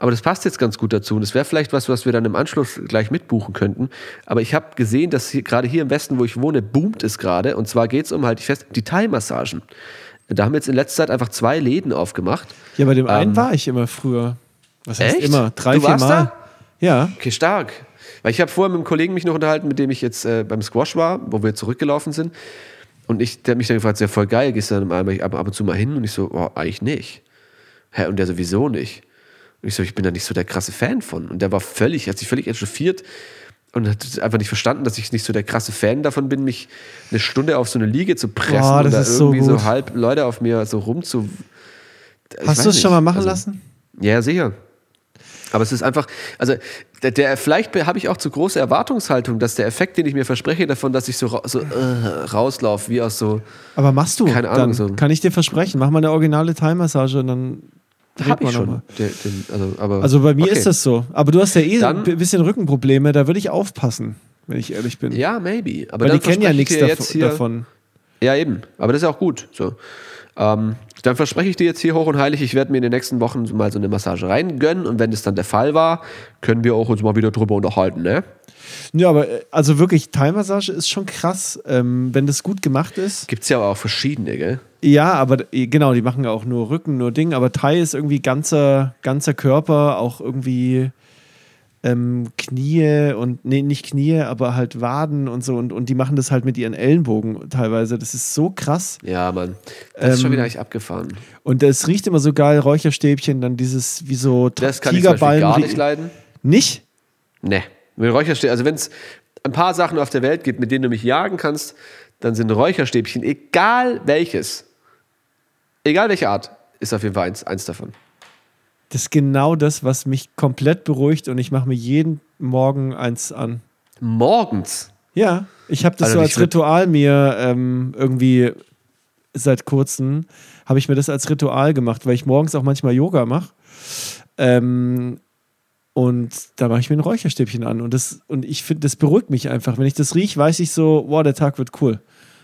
aber das passt jetzt ganz gut dazu. Und das wäre vielleicht was, was wir dann im Anschluss gleich mitbuchen könnten. Aber ich habe gesehen, dass gerade hier im Westen, wo ich wohne, boomt es gerade. Und zwar geht es um, halt ich fest, die Thai-Massagen. Da haben jetzt in letzter Zeit einfach zwei Läden aufgemacht. Ja, bei dem einen Ähm, war ich immer früher. Was heißt echt? immer? Drei, Du vier warst Mal. da? Ja. Okay, stark. Weil ich habe vorher mit einem Kollegen mich noch unterhalten, mit dem ich jetzt äh, beim Squash war, wo wir zurückgelaufen sind. Und ich, der hat mich dann gefragt, ist ja voll geil, gehst du dann ab, ab, ab und zu mal hin? Und ich so, oh, eigentlich nicht. Hä, und der sowieso nicht. Und ich so, ich bin da nicht so der krasse Fan von. Und der war völlig, hat sich völlig echauffiert und hat einfach nicht verstanden, dass ich nicht so der krasse Fan davon bin, mich eine Stunde auf so eine Liege zu pressen Boah, und da so irgendwie so, gut. halb Leute auf mir so rumzu. Ich Hast du es schon mal machen Also- lassen? ja, sicher. Aber es ist einfach, also der, der vielleicht habe ich auch zu große Erwartungshaltung, dass der Effekt, den ich mir verspreche, davon, dass ich so, so äh, rauslaufe, wie aus so, Aber machst du? Keine Ahnung, so- kann ich dir versprechen. Mach mal eine originale Thai-Massage und dann wir ich schon. mal. Der, den, also, aber, Also bei mir okay. ist das so. Aber du hast ja eh Dann- ein bisschen Rückenprobleme. Da würde ich aufpassen, wenn ich ehrlich bin. Ja, maybe. Aber Weil die kennen ja nichts davon. Ja, eben. Aber das ist ja auch gut. So. Ähm, dann verspreche ich dir jetzt hier hoch und heilig, ich werde mir in den nächsten Wochen mal so eine Massage reingönnen. Und wenn das dann der Fall war, können wir auch uns mal wieder drüber unterhalten, ne? Ja, aber äh, also wirklich, Thai-Massage ist schon krass, ähm, wenn das gut gemacht ist. Gibt es ja auch verschiedene, gell? Ja, aber äh, genau, die machen ja auch nur Rücken, nur Ding. Aber Thai ist irgendwie ganzer, ganzer Körper, auch irgendwie ähm, Knie und, nee, nicht Knie, aber halt Waden und so. Und, und die machen das halt mit ihren Ellenbogen teilweise. Das ist so krass. Ja, Mann. Das ist schon Ähm, wieder echt abgefahren. Und es riecht immer so geil, Räucherstäbchen, dann dieses wie so Das kann ich Tigerballen. gar nicht leiden. Nicht? Ne. Mit Räucherstäbchen, also wenn es ein paar Sachen auf der Welt gibt, mit denen du mich jagen kannst, dann sind Räucherstäbchen, egal welches, egal welche Art, ist auf jeden Fall eins, eins davon. Das ist genau das, was mich komplett beruhigt und ich mache mir jeden Morgen eins an. Morgens. Ja, ich habe das Also so als Ritual mir ähm, irgendwie seit kurzem habe ich mir das als Ritual gemacht, weil ich morgens auch manchmal Yoga mache. Ähm, und da mache ich mir ein Räucherstäbchen an und das und ich finde, das beruhigt mich einfach. Wenn ich das rieche, weiß ich so, wow, der Tag wird cool.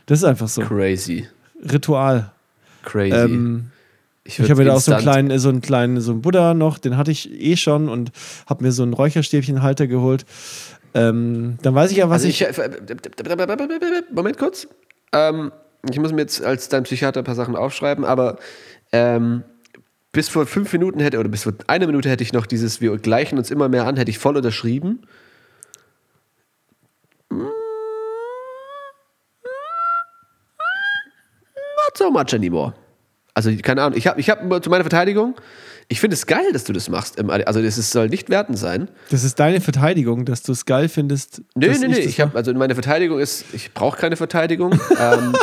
Das ist einfach so Crazy. Ritual. Crazy. Ähm, ich ich habe mir da auch so einen kleinen, so einen kleinen, so einen Buddha noch, den hatte ich eh schon und habe mir so einen Räucherstäbchenhalter geholt. Ähm, dann weiß ich ja, was Also ich. ich, Moment kurz. Ähm, ich muss mir jetzt als dein Psychiater ein paar Sachen aufschreiben, aber ähm, bis vor fünf Minuten hätte, oder bis vor einer Minute hätte ich noch dieses, wir gleichen uns immer mehr an, hätte ich voll unterschrieben. Not so much anymore. Also keine Ahnung. Ich habe ich hab zu meiner Verteidigung, ich finde es geil, dass du das machst. Also, das ist, soll nicht wertend sein. Das ist deine Verteidigung, dass du es geil findest. Nee, dass nee, nee. das Ich habe, also meine Verteidigung ist, ich brauche keine Verteidigung. ähm,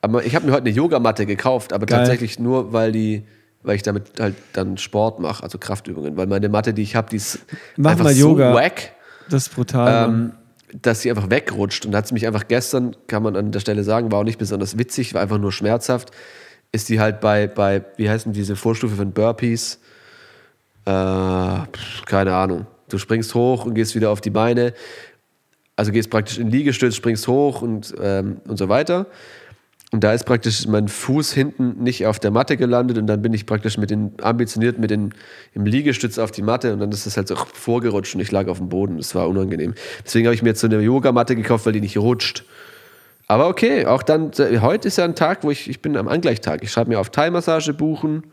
aber ich habe mir heute eine Yogamatte gekauft, aber Geil. tatsächlich nur, weil die, weil ich damit halt dann Sport mache, also Kraftübungen. Weil meine Matte, die ich habe, die ist Mach einfach so wack, Das ist brutal. Ähm, dass sie einfach wegrutscht. Und da hat sie mich einfach gestern, kann man an der Stelle sagen, war auch nicht besonders witzig, war einfach nur schmerzhaft. Ist die halt bei, bei wie heißen diese Vorstufe von Burpees? Äh, keine Ahnung. Du springst hoch und gehst wieder auf die Beine. Also gehst praktisch in Liegestütz, springst hoch und, ähm, und so weiter. Und da ist praktisch mein Fuß hinten nicht auf der Matte gelandet und dann bin ich praktisch mit den ambitioniert mit den im Liegestütz auf die Matte und dann ist das halt so vorgerutscht und ich lag auf dem Boden. Das war unangenehm. Deswegen habe ich mir jetzt so eine Yogamatte gekauft, weil die nicht rutscht. Aber okay, auch dann, heute ist ja ein Tag, wo ich, ich bin am Angleichtag. Ich schreibe mir auf Thai-Massage buchen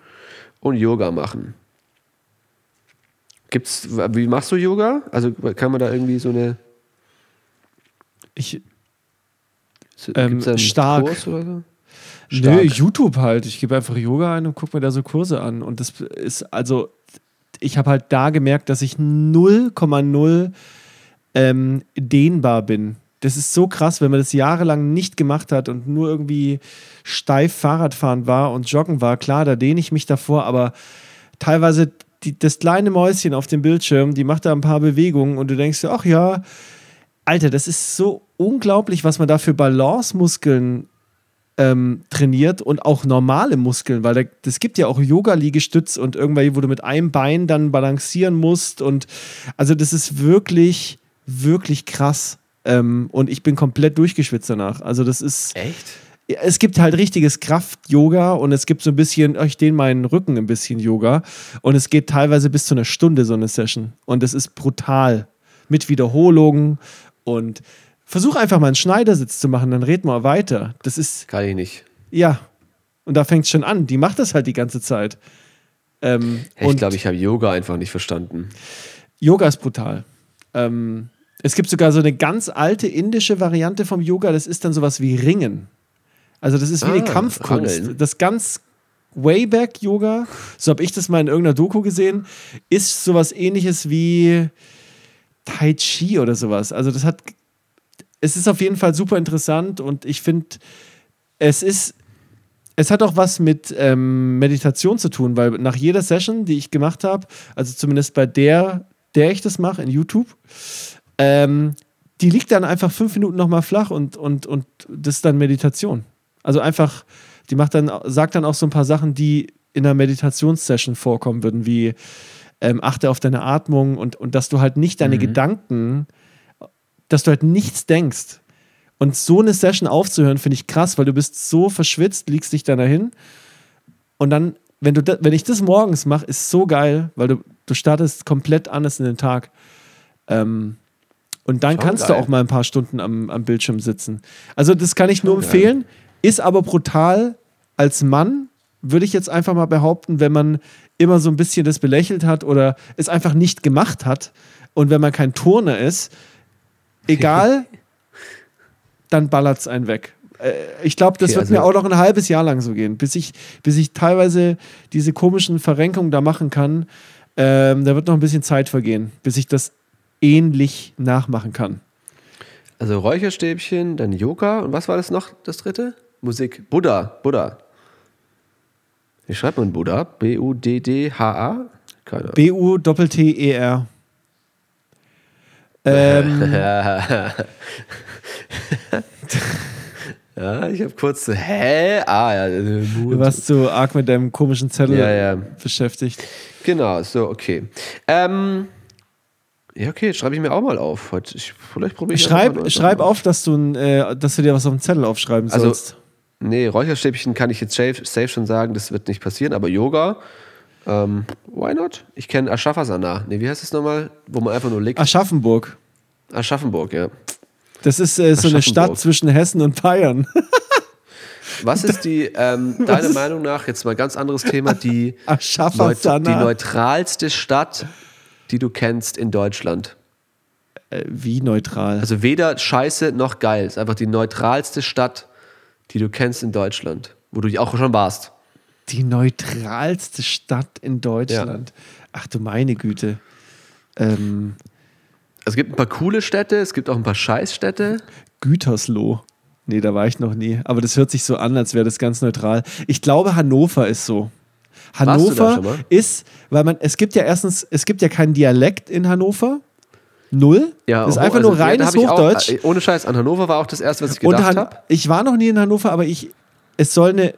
und Yoga machen. Gibt's, wie machst du Yoga? Also kann man da irgendwie so eine, ich, Ähm, stark. Kurs oder so? Nö, Stark. YouTube halt. Ich gebe einfach Yoga ein und gucke mir da so Kurse an. Und das ist, also, ich habe halt da gemerkt, dass ich 0,0 ähm, dehnbar bin. Das ist so krass, wenn man das jahrelang nicht gemacht hat und nur irgendwie steif Fahrradfahren war und joggen war. Klar, da dehne ich mich davor, aber teilweise die, das kleine Mäuschen auf dem Bildschirm, die macht da ein paar Bewegungen und du denkst dir, ach ja, Alter, das ist so unglaublich, was man da für Balance-Muskeln ähm, trainiert und auch normale Muskeln, weil das gibt ja auch Yoga-Liegestütz und irgendwelche, wo du mit einem Bein dann balancieren musst und also das ist wirklich, wirklich krass. Ähm, und ich bin komplett durchgeschwitzt danach. Also das ist, Echt? es gibt halt richtiges Kraft-Yoga und es gibt so ein bisschen, ich dehne meinen Rücken ein bisschen Yoga und es geht teilweise bis zu einer Stunde so eine Session und es ist brutal mit Wiederholungen und versuch einfach mal einen Schneidersitz zu machen, dann red mal weiter. Das ist, Kann ich nicht. ja, und da fängt es schon an. Die macht das halt die ganze Zeit. Ähm, Ich glaube, ich habe Yoga einfach nicht verstanden. Yoga ist brutal. Ähm, es gibt sogar so eine ganz alte indische Variante vom Yoga, das ist dann sowas wie Ringen. Also das ist wie eine Ah, Kampfkunst. Angeln. Das ganz Wayback Yoga, so habe ich das mal in irgendeiner Doku gesehen, ist sowas ähnliches wie Tai Chi oder sowas. Also das hat, es ist auf jeden Fall super interessant und ich finde, es ist, es hat auch was mit ähm, Meditation zu tun, weil nach jeder Session, die ich gemacht habe, also zumindest bei der, der ich das mache in YouTube, ähm, die liegt dann einfach fünf Minuten nochmal flach und, und, und das ist dann Meditation. Also einfach, die macht dann, sagt dann auch so ein paar Sachen, die in einer Meditationssession vorkommen würden, wie ähm, achte auf deine Atmung und, und dass du halt nicht deine Gedanken, dass du halt nichts denkst. Und so eine Session aufzuhören, finde ich krass, weil du bist so verschwitzt, liegst dich dann dahin. Und dann, wenn, du wenn ich das morgens mache, ist so geil, weil du, du startest komplett anders in den Tag. Ähm, und dann Schon kannst geil. du auch mal ein paar Stunden am, am Bildschirm sitzen. Also, das kann ich nur Schon empfehlen. Ist aber brutal als Mann, würde ich jetzt einfach mal behaupten, wenn man immer so ein bisschen das belächelt hat oder es einfach nicht gemacht hat. Und wenn man kein Turner ist, egal, dann ballert es einen weg. Äh, Ich glaube, das Okay, wird also- mir auch noch ein halbes Jahr lang so gehen, bis ich, bis ich teilweise diese komischen Verrenkungen da machen kann. Ähm, da wird noch ein bisschen Zeit vergehen, bis ich das ähnlich nachmachen kann. Also Räucherstäbchen, dann Yoga und was war das noch, das dritte? Musik. Buddha. Buddha. Wie schreibt man Buddha? B-U-D-D-H-A? Keine Ahnung. B-U-T-T-E-R. Ähm, ja, ich habe kurz so, hä? Ah, ja. du warst so arg mit deinem komischen Zettel Ja, ja. beschäftigt. Genau, so, okay. Ähm, ja, okay, schreibe ich mir auch mal auf. Heute, ich, vielleicht probiere ich Schreib, mal schreib auf, dass du, äh, dass du dir was auf dem Zettel aufschreiben Also, sollst. nee, Räucherstäbchen kann ich jetzt safe, safe schon sagen, das wird nicht passieren, aber Yoga, ähm, why not? Ich kenne Aschaffenburg. Nee, wie heißt es nochmal? Wo man einfach nur liegt. Aschaffenburg. Aschaffenburg, ja. Das ist äh, so eine. Stadt zwischen Hessen und Bayern. Was ist die, ähm, deiner Meinung nach, jetzt mal ganz anderes Thema, die, neut die neutralste Stadt, die du kennst in Deutschland? Äh, wie neutral? Also weder scheiße noch geil. Es ist einfach die neutralste Stadt, die du kennst in Deutschland, wo du auch schon warst. Die neutralste Stadt in Deutschland. Ach du meine Güte. Ähm, Es gibt ein paar coole Städte, es gibt auch ein paar Scheißstädte. Gütersloh. Nee, da war ich noch nie. Aber das hört sich so an, als wäre das ganz neutral. Ich glaube, Hannover ist so. Hannover ist, weil man, es gibt ja erstens, es gibt ja keinen Dialekt in Hannover. Null. Ja, das ist einfach also, nur reines ich Hochdeutsch. Auch, äh, ohne Scheiß, an Hannover war auch das erste, was ich gedacht habe. ich war noch nie in Hannover, aber ich, es soll eine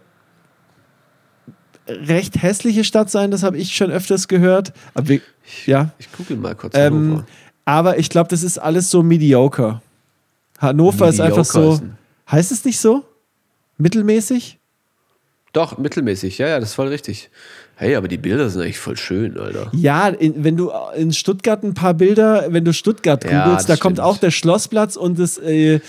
recht hässliche Stadt sein, das habe ich schon öfters gehört. Aber wir, ja. Ich google mal kurz Ähm, Hannover. aber ich glaube, das ist alles so mediocre. Hannover ist einfach Mediocre so. Heißt es nicht so? Mittelmäßig? Doch, mittelmäßig, ja, ja, das ist voll richtig. Hey, aber die Bilder sind eigentlich voll schön, Alter. Ja, in, wenn du in Stuttgart ein paar Bilder, wenn du Stuttgart Ja, googelst, das da kommt stimmt. auch der Schlossplatz und das, äh,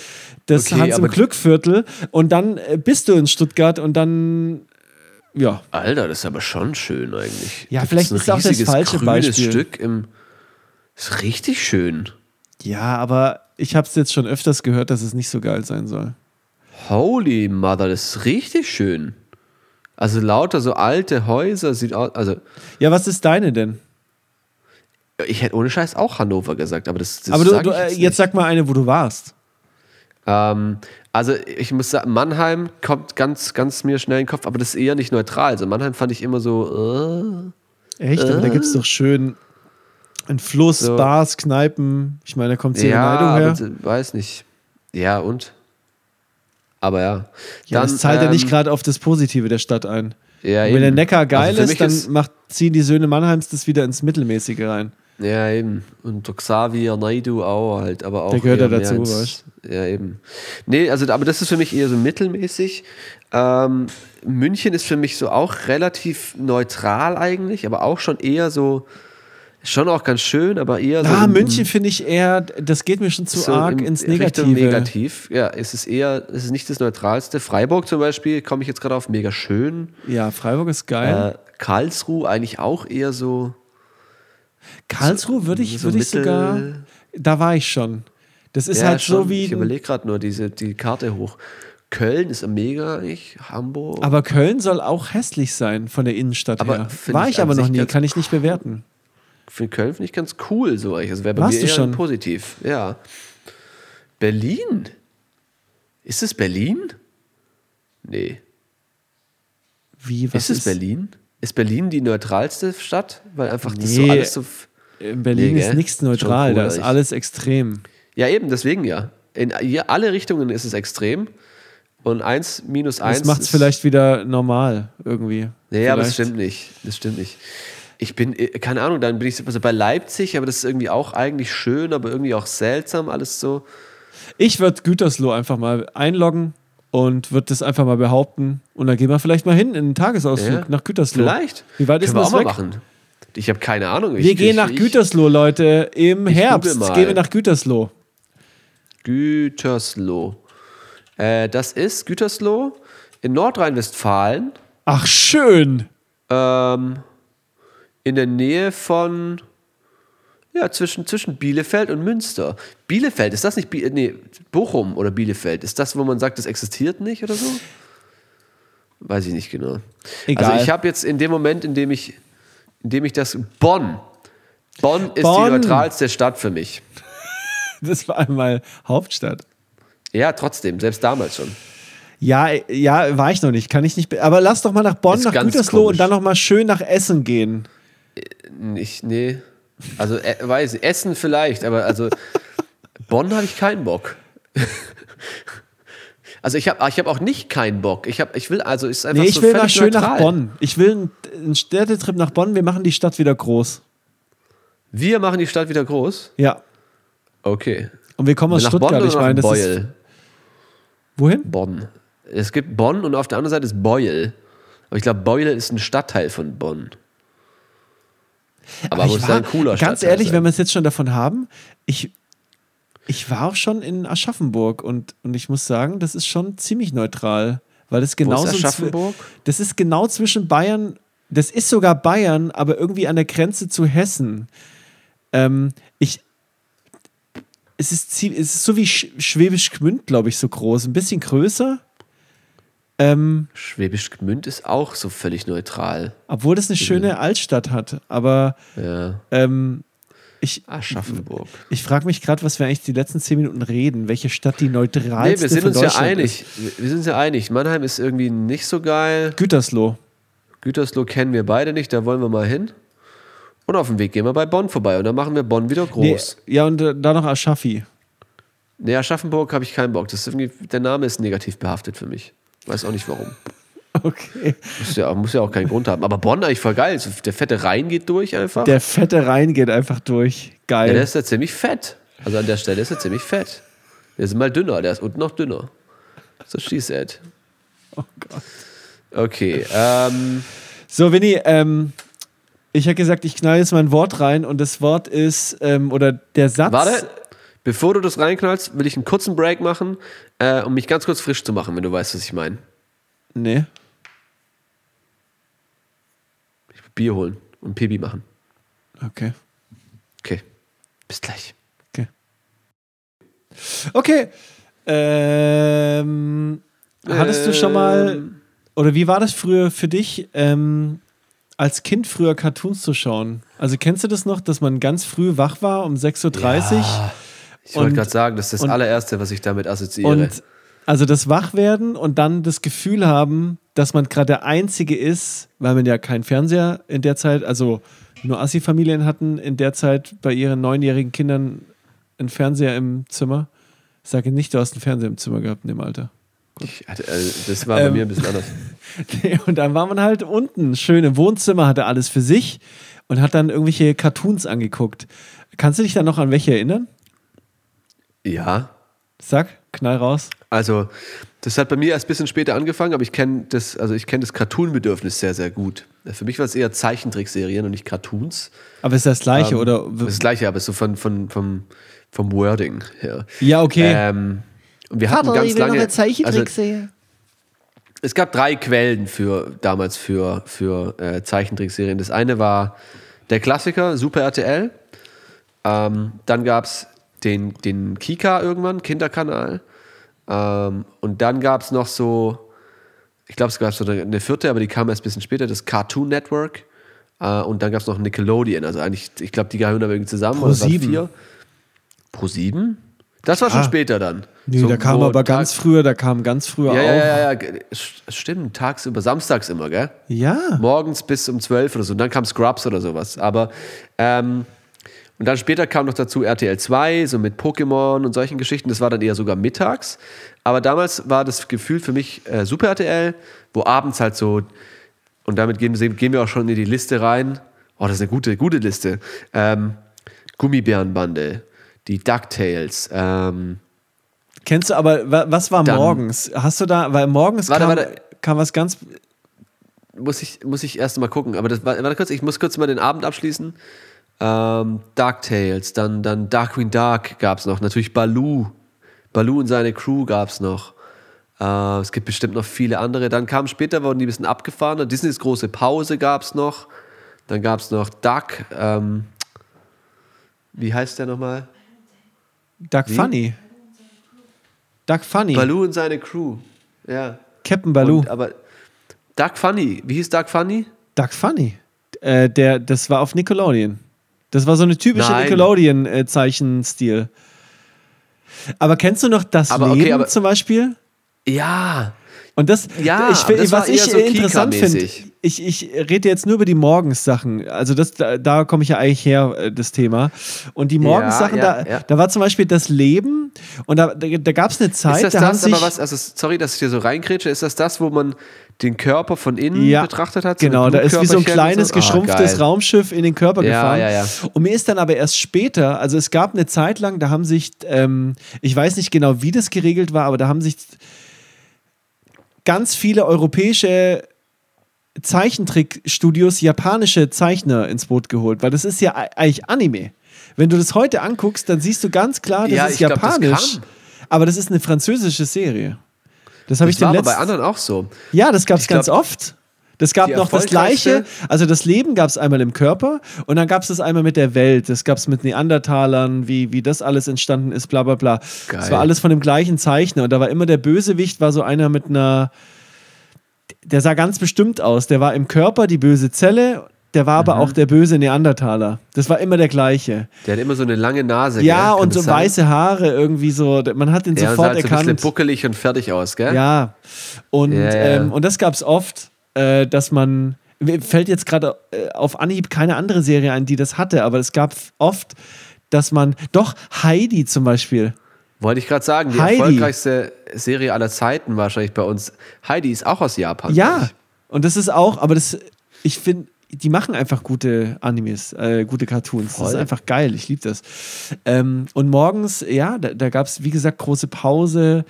das Okay, Hans im Glückviertel und dann äh, bist du in Stuttgart und dann äh, ja. Alter, das ist aber schon schön eigentlich. Ja, Gibt's vielleicht ein ist auch das falsche Beispiel. Stück im. Ist richtig schön. Ja, aber ich habe es jetzt schon öfters gehört, dass es nicht so geil sein soll. Holy Mother, das ist richtig schön. Also lauter so alte Häuser sieht aus. Also, Ja, was ist deine denn? ich hätte ohne Scheiß auch Hannover gesagt, aber das, das aber du, du ich äh, jetzt, jetzt sag mal eine, wo du warst. Ähm, also ich muss sagen, Mannheim kommt ganz, ganz mir schnell in den Kopf, aber das ist eher nicht neutral. Also Mannheim fand ich immer so, Echt? Aber da gibt es doch schön einen Fluss, So. Bars, Kneipen. Ich meine, da kommt äh, Serenade ja, her. d- weiß nicht. Ja, und? Aber ja. Ja, das zahlt ja nicht ähm, gerade auf das Positive der Stadt ein. Ja, wenn der Neckar geil Also ist, dann ist- macht, ziehen die Söhne Mannheims das wieder ins Mittelmäßige rein. Ja, eben. Und der Xavier Naidu auch halt, aber auch. Der gehört ja dazu, ins- weißt Ja, eben. Nee, also, aber das ist für mich eher so mittelmäßig. Ähm, München ist für mich so auch relativ neutral eigentlich, aber auch schon eher so, schon auch ganz schön, aber eher so. Ah, im- München finde ich eher, das geht mir schon zu so arg ins Richtung Negative. negativ. Ja, es ist eher, es ist nicht das Neutralste. Freiburg zum Beispiel, komme ich jetzt gerade auf, mega schön. Ja, Freiburg ist geil. Äh, Karlsruhe eigentlich auch eher so. Karlsruhe würde ich, so würde ich sogar, da war ich schon. Das ist Ja, halt schon. so wie, Ich überlege gerade nur diese, die Karte hoch. Köln ist mega, nicht? Hamburg. aber Köln soll auch hässlich sein von der Innenstadt Aber her. War ich ich aber noch nie, kann ich nicht bewerten. Für Köln finde ich ganz cool so. eigentlich. Also wäre bei Warst mir eher schon? positiv. Ja. Berlin? Ist es Berlin? Nee. Wie, was ist es Berlin? Ist Berlin die neutralste Stadt? Weil einfach das so Nee. alles so. In Berlin Nee, ist nichts neutral, cool, da ist alles extrem. Ja, eben, deswegen ja. In alle Richtungen ist es extrem. Und eins minus eins. Das macht es ist- vielleicht wieder normal irgendwie. Nee, aber das stimmt nicht. Das stimmt nicht. Ich bin, äh, keine Ahnung, dann bin ich also bei Leipzig, aber das ist irgendwie auch eigentlich schön, aber irgendwie auch seltsam, alles so. Ich würde Gütersloh einfach mal einloggen und würde das einfach mal behaupten. Und dann gehen wir vielleicht mal hin in einen Tagesausflug Ja, nach Gütersloh. Vielleicht. Wie weit ist Können wir denn auch das mal weg? machen. Ich habe keine Ahnung. Wir ich, gehen ich, nach ich, Gütersloh, Leute. Im Herbst gehen wir nach Gütersloh. Gütersloh. Äh, das ist Gütersloh in Nordrhein-Westfalen, Ach, schön. ähm, in der Nähe von, ja, zwischen, zwischen Bielefeld und Münster. Bielefeld, ist das nicht, Bi nee, Bochum oder Bielefeld? Ist das, wo man sagt, das existiert nicht oder so? Weiß ich nicht genau. Egal. Also ich habe jetzt in dem Moment, in dem ich, in dem ich das, Bonn. Bonn ist Bonn. die neutralste Stadt für mich. Das war einmal Hauptstadt. Ja, trotzdem, selbst damals schon. Ja, ja, war ich noch nicht, kann ich nicht. be- Aber lass doch mal nach Bonn, Ist nach Gütersloh komisch. und dann noch mal schön nach Essen gehen. Nicht, nee. Also, äh, weiß ich, Essen vielleicht, aber also Bonn habe ich keinen Bock. Also ich habe ich hab auch nicht keinen Bock. Ich, hab, ich will also ist einfach Nee, ich so will mal schön neutral. nach Bonn. Ich will einen, Städtetrip nach Bonn. Wir machen die Stadt wieder groß. Wir machen die Stadt wieder groß. Ja. Okay. Und wir kommen aus nach Stuttgart. Bonn ich meine, das ist. Beuel? Wohin? Bonn. Es gibt Bonn und auf der anderen Seite ist Beuel. Aber ich glaube, Beuel ist ein Stadtteil von Bonn. Aber, ich muss war, ein cooler Ganz Stadtteil ehrlich, sein. wenn wir es jetzt schon davon haben, ich, ich war auch schon in Aschaffenburg und, und ich muss sagen, das ist schon ziemlich neutral. Weil das genauso. zwi- Aschaffenburg? Das ist genau zwischen Bayern, das ist sogar Bayern, aber irgendwie an der Grenze zu Hessen. Ähm, ich. Es ist, es ist so wie Sch Schwäbisch Gmünd, glaube ich, so groß. Ein bisschen größer. Ähm, Schwäbisch Gmünd ist auch so völlig neutral. obwohl das eine schöne Altstadt hat. Aber Ja. ähm, ich, Aschaffenburg. ich frage mich gerade, was wir eigentlich die letzten zehn Minuten reden. Welche Stadt die Nee, neutralste wir sind uns ja einig. Wir- Wir sind uns ja einig. Mannheim ist irgendwie nicht so geil. Ist. Gütersloh. Gütersloh kennen wir beide nicht, da wollen wir mal hin. Und auf dem Weg gehen wir bei Bonn vorbei und dann machen wir Bonn wieder groß. Nee, ja, und äh, da noch Aschafi. Nee, Aschaffenburg habe ich keinen Bock. Das ist irgendwie, der Name ist negativ behaftet für mich. Weiß auch nicht warum. Okay. Muss ja, muss ja auch keinen Grund haben. Aber Bonn eigentlich voll geil. Der fette Rhein geht durch einfach. Der fette Rhein geht einfach durch. Geil. ja, der ist ja ziemlich fett. Also an der Stelle ist er ziemlich fett. Der ist mal dünner, der ist unten noch dünner. So she said. oh Gott. Okay, ähm, So, Winnie, ähm, ich habe gesagt, ich knall jetzt mein Wort rein und das Wort ist, ähm, oder der Satz. warte. Bevor du das reinknallst, will ich einen kurzen Break machen, äh, um mich ganz kurz frisch zu machen, wenn du weißt, was ich meine. Nee. Ich will Bier holen und Pipi machen. Okay. Okay, bis gleich. Okay. Okay. Ähm, hattest du schon mal, Ähm. oder wie war das früher für dich, ähm, als Kind früher Cartoons zu schauen? Also kennst du das noch, dass man ganz früh wach war um 6.30 Uhr? Ja, ich wollte gerade sagen, das ist das und- allererste, was ich damit assoziiere. Und also das Wachwerden und dann das Gefühl haben, dass man gerade der Einzige ist, weil man ja keinen Fernseher in der Zeit, also nur Assi-Familien hatten in der Zeit bei ihren neunjährigen Kindern einen Fernseher im Zimmer. Ich sage nicht, du hast einen Fernseher im Zimmer gehabt in dem Alter. hatte, äh, das war bei Ähm, mir ein bisschen anders. Nee, Und dann war man halt unten, schön im Wohnzimmer, hatte alles für sich und hat dann irgendwelche Cartoons angeguckt. Kannst du dich dann noch an welche erinnern? Ja, Sag, knall raus. also das hat bei mir erst ein bisschen später angefangen, aber ich kenne das, also ich kenne das Cartoon-Bedürfnis sehr, sehr gut. Für mich war es eher Zeichentrickserien und nicht Cartoons. Aber ist das gleiche, Ähm, oder? Das ist das gleiche, aber so von, von, vom, vom Wording her. Ja, okay. Ähm, und wir hatten ganz lange. Also, sehen. es gab drei Quellen für damals für, für äh, Zeichentrickserien. Das eine war der Klassiker, Super RTL. Ähm, dann gab es den, den Kika irgendwann, Kinderkanal. Ähm, und dann gab es noch so, ich glaube, es gab so eine, eine vierte, aber die kam erst ein bisschen später, das Cartoon Network. Äh, und dann gab es noch Nickelodeon. Also eigentlich, ich glaube, die gehören aber irgendwie zusammen. oder waren Pro7. vier. Pro 7? Das war schon Ah. später dann. Nee, So, da kam aber Tag- ganz früher, da kam ganz früher ja, auch. ja, ja, ja, stimmt, tagsüber, samstags immer, gell? Ja. Morgens bis um 12 oder so. Und dann kam Scrubs oder sowas. Aber, ähm, und dann später kam noch dazu RTL 2, so mit Pokémon und solchen Geschichten. Das war dann eher sogar mittags. Aber damals war das Gefühl für mich äh, Super RTL, wo abends halt so, und damit gehen, gehen wir auch schon in die Liste rein. Oh, das ist eine gute, gute Liste. Ähm, Gummibärenbande, die DuckTales, ähm, Kennst du aber, wa- was war Dann- morgens? Hast du da, weil morgens Warte, kam, warte. kam was ganz. muss ich, muss ich erst mal gucken. Aber das, warte kurz, ich muss kurz mal den Abend abschließen. Ähm, DuckTales, dann, dann Darkwing Dark gab es noch. Natürlich Baloo. Baloo und seine Crew gab es noch. Äh, es gibt bestimmt noch viele andere. Dann kam später, wurden die ein bisschen abgefahren. Disneys große Pause gab es noch. Dann gab es noch Duck. Ähm, wie heißt der nochmal? Duck Wie? Funny. Duck Funny. Baloo und seine Crew. Ja. Captain Baloo. Und, aber Duck Funny. Wie hieß Duck Funny? Duck Funny. Äh, der, das war auf Nickelodeon. Das war so eine typische. Nickelodeon-Zeichenstil. aber kennst du noch das Aber okay, Leben aber- zum Beispiel? Ja. Und das, Ja, ich, das was ich so interessant finde, ich, ich rede jetzt nur über die Morgenssachen. Also das, da, da komme ich ja eigentlich her, äh, das Thema. Und die Morgenssachen, ja, da, ja. da war zum Beispiel das Leben und da, da, da gab es eine Zeit, Ist das da das, aber was, also sorry, dass ich dir so reinkrätsche, ist das das, wo man den Körper von innen ja, betrachtet hat? So genau, da ist wie so ein kleines, so? Ah, geschrumpftes geil. Raumschiff in den Körper Ja, gefahren. ja, ja. Und mir ist dann aber erst später, also es gab eine Zeit lang, da haben sich, ähm, ich weiß nicht genau, wie das geregelt war, aber da haben sich ganz viele europäische Zeichentrickstudios japanische Zeichner ins Boot geholt, weil das ist ja eigentlich Anime. Wenn du das heute anguckst, dann siehst du ganz klar, das Ja, ist ich glaub, das japanisch, aber das ist eine französische Serie. Das habe ich Das war den aber bei letzten anderen auch so. ja, das gab es Ich glaub, ganz oft. Das gab noch das Gleiche. Also das Leben gab es einmal im Körper und dann gab es das einmal mit der Welt. Das gab es mit Neandertalern, wie, wie das alles entstanden ist, bla bla bla. Das Geil. war alles von dem gleichen Zeichner und da war immer der Bösewicht, war so einer mit einer der sah ganz bestimmt aus. Der war im Körper die böse Zelle, der war Mhm. aber auch der böse Neandertaler. Das war immer der gleiche. Der hat immer so eine lange Nase. Ja, und so sein? weiße Haare irgendwie so. Man hat ihn Ja, und sah sofort halt so ein bisschen erkannt. buckelig und fertig aus, gell? Ja, und, ja. Ähm, und das gab es oft, äh, dass man, mir fällt jetzt gerade äh, auf Anhieb keine andere Serie ein, die das hatte, aber es gab oft, dass man, doch Heidi zum Beispiel. Wollte ich gerade sagen, die Heidi. erfolgreichste Serie aller Zeiten wahrscheinlich bei uns. Heidi ist auch aus Japan. Ja, und das ist auch, aber das, ich finde, die machen einfach gute Animes, äh, gute Cartoons. Das ist Voll. einfach geil, ich liebe das. Ähm, und morgens, ja, da, da gab es, wie gesagt, große Pause.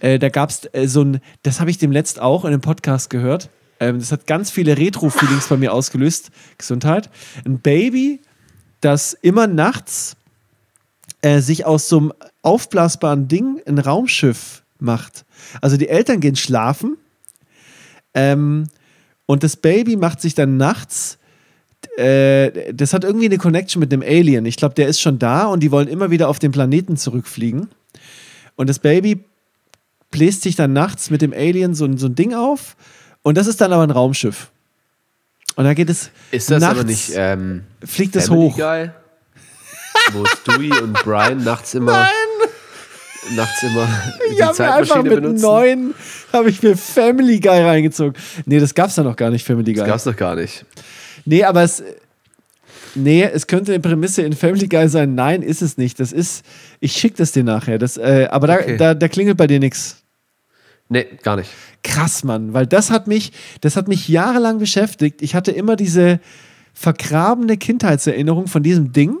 Äh, da gab es äh, so ein, das habe ich dem letzt auch in einem Podcast gehört. Ähm, das hat ganz viele Retro-Feelings bei mir ausgelöst. Gesundheit. Ein Baby, das immer nachts äh, sich aus so einem aufblasbaren Ding ein Raumschiff macht. Also die Eltern gehen schlafen ähm, und das Baby macht sich dann nachts, äh, das hat irgendwie eine Connection mit dem Alien. Ich glaube, der ist schon da und die wollen immer wieder auf den Planeten zurückfliegen. Und das Baby bläst sich dann nachts mit dem Alien so, ein- so ein Ding auf und das ist dann aber ein Raumschiff. Und da geht es Ist das nachts, aber nicht ähm, fliegt es hoch. Guy? Wo Stewie und Brian nachts immer, nachts immer die Ich habe mir einfach Zeitmaschine mit benutzen? neun habe ich mir Family Guy reingezogen. Nee, das gab's da noch gar nicht, Family Guy. Das gab's doch gar nicht. Nee, aber es. Nee, es könnte eine Prämisse in Family Guy sein. Nein, ist es nicht. Das ist. Ich schicke das dir nachher. Das, äh, aber da, Okay. da, da klingelt bei dir nichts. Nee, gar nicht. Krass, Mann. Weil das hat mich, das hat mich jahrelang beschäftigt. Ich hatte immer diese vergrabene Kindheitserinnerung von diesem Ding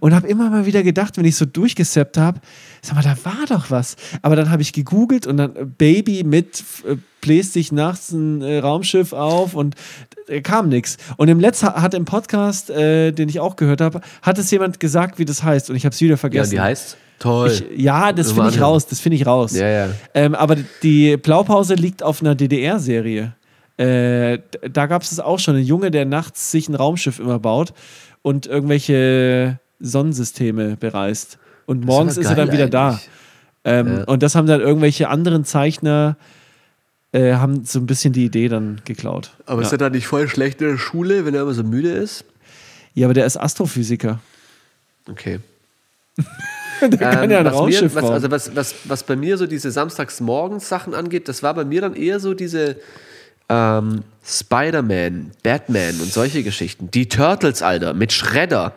und habe immer mal wieder gedacht, wenn ich so durchgesappt habe, sag mal, da war doch was. Aber dann habe ich gegoogelt und dann äh, Baby mit äh, bläst sich nachts ein äh, Raumschiff auf und äh, kam nichts. Und im letzten hat im Podcast, äh, den ich auch gehört habe, hat es jemand gesagt, wie das heißt und ich habe es wieder Ja, vergessen. die heißt? Toll. Ich, ja, das finde ich raus, das finde ich raus. Ja, ja. Ähm, aber die Blaupause liegt auf einer DDR-Serie. Äh, da gab es es auch schon. Ein Junge, der nachts sich ein Raumschiff immer baut und irgendwelche Sonnensysteme bereist. Und morgens ist er dann wieder da. eigentlich. Ähm, Ja. Und das haben dann irgendwelche anderen Zeichner, äh, haben so ein bisschen die Idee dann geklaut. Aber ja. ist er dann nicht voll schlecht in der Schule, wenn er immer so müde ist? ja, aber der ist Astrophysiker. Okay. Der kann ja ein Ähm, was mir, Raumschiff was, also was, was, was bei mir so diese Samstagsmorgens-Sachen angeht, das war bei mir dann eher so diese ähm, Spider-Man, Batman und solche Geschichten. Die Turtles, Alter, mit Shredder.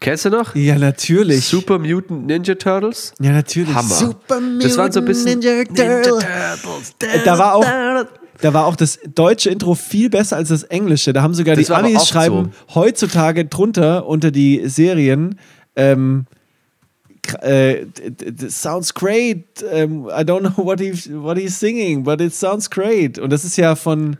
Kennst du noch? ja, natürlich. Super Mutant Ninja Turtles? ja, natürlich. Hammer. Super Das waren so ein bisschen Ninja Turtle. Äh, Da war auch, da war auch das deutsche Intro viel besser als das englische. Da haben sogar Das die Amis schreiben heutzutage drunter unter die Serien. Ähm, äh, d- d- d- sounds great. Ähm, I don't know what, he, what he's singing, but it sounds great. Und das ist ja von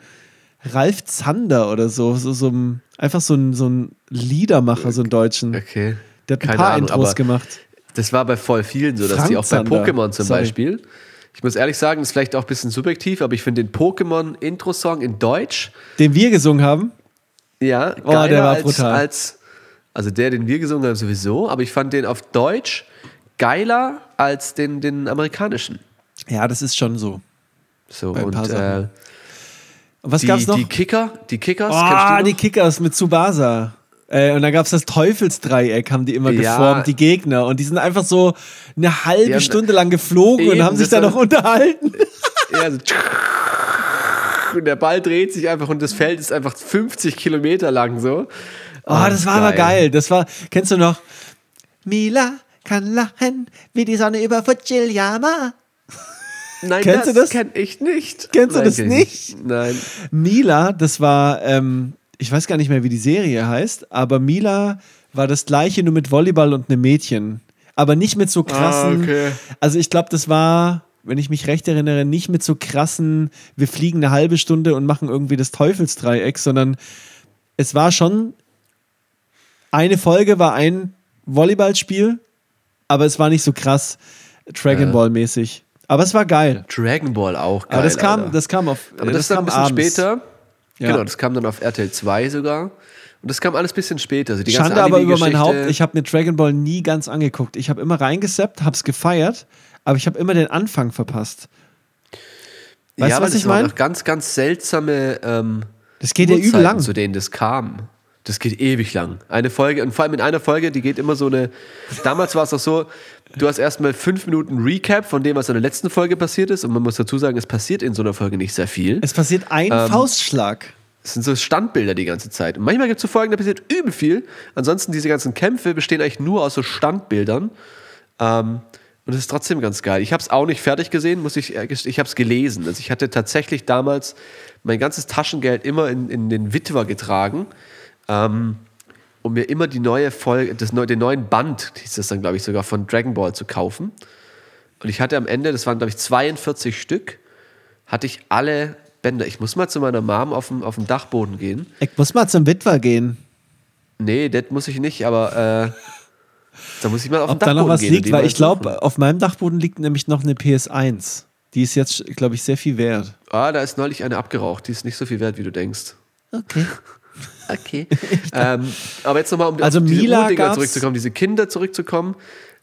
Ralf Zander oder so, so, so ein, einfach so ein, so ein Liedermacher, so einen Deutschen. Okay. Der hat ein Keine paar Ahnung, Intros gemacht. Das war bei voll vielen so, dass Frank die auch bei Zander. Pokémon zum Sorry. Beispiel. Ich muss ehrlich sagen, das ist vielleicht auch ein bisschen subjektiv, aber ich finde den Pokémon-Intro-Song in Deutsch Den wir gesungen haben. Ja, Oh, der war als, brutal. als also der, den wir gesungen haben, sowieso, aber ich fand den auf Deutsch geiler als den, den amerikanischen. Ja, das ist schon so. So Bei und äh, was die, gab's noch? die Kicker, die Kickers, Ah, kennst die? Kickers mit Tsubasa. Äh, und dann gab es das Teufelsdreieck, haben die immer Ja. geformt, die Gegner. Und die sind einfach so eine halbe haben- Stunde lang geflogen und haben sich da noch unterhalten. Ja, so und der Ball dreht sich einfach und das Feld ist einfach 50 Kilometer lang so. Oh, das war aber geil. Das war, kennst du noch? Mila kann lachen wie die Sonne über Fujiyama. Nein, Kennst das, du das? kenn ich nicht. Kennst du Nein, das kenn ich nicht? Nein. Mila, das war, ähm, ich weiß gar nicht mehr, wie die Serie heißt, aber Mila war das gleiche, nur mit Volleyball und einem Mädchen. Aber nicht mit so krassen. Ah, okay. Also ich glaube, das war, wenn ich mich recht erinnere, nicht mit so krassen, wir fliegen eine halbe Stunde und machen irgendwie das Teufelsdreieck, sondern es war schon, eine Folge war ein Volleyballspiel, aber es war nicht so krass Dragon Ball mäßig. Aber es war geil. Dragon Ball auch geil. aber das kam, Alter. das kam auf. Aber das, ist dann ein bisschen abends. später. Ja. Genau, das kam dann auf RTL 2 sogar. Und das kam alles ein bisschen später. Also die Schande aber über mein Haupt, ich habe mir Dragon Ball nie ganz angeguckt. Ich habe immer reingesappt, hab's gefeiert, aber ich habe immer den Anfang verpasst. Weißt ja, du, was das ich meine? ganz, ganz seltsame ähm, Das geht ja übel lang. zu denen das kam. Das geht ewig lang. Eine Folge, und vor allem in einer Folge, die geht immer so eine. Damals war es doch so, du hast erstmal fünf Minuten Recap von dem, was in der letzten Folge passiert ist. Und man muss dazu sagen, es passiert in so einer Folge nicht sehr viel. Es passiert ein Ähm, Faustschlag. Es sind so Standbilder die ganze Zeit. Und manchmal gibt es so Folgen, da passiert übel viel. Ansonsten, diese ganzen Kämpfe bestehen eigentlich nur aus so Standbildern. Ähm, und das ist trotzdem ganz geil. Ich habe es auch nicht fertig gesehen, muss ich, gestehen. ich habe es gelesen. Also ich hatte tatsächlich damals mein ganzes Taschengeld immer in, in den Witwer getragen, ähm, um mir immer die neue Folge, das, den neuen Band, hieß das dann, glaube ich, sogar von Dragon Ball zu kaufen. Und ich hatte am Ende, das waren, glaube ich, 42 Stück, hatte ich alle Bänder. Ich muss mal zu meiner Mom auf dem, auf dem Dachboden gehen. Ich muss mal zum Witwer gehen. Nee, das muss ich nicht, aber äh, da muss ich mal auf Ob den da Dachboden noch was gehen. liegt, weil ich glaube, auf meinem Dachboden liegt nämlich noch eine PS1. Die ist jetzt, glaube ich, sehr viel wert. Ah, da ist neulich eine abgeraucht. Die ist nicht so viel wert, wie du denkst. Okay. Okay. ähm, aber jetzt nochmal, um Also auf diese Mila Urdinger zurückzukommen, diese Kinder zurückzukommen.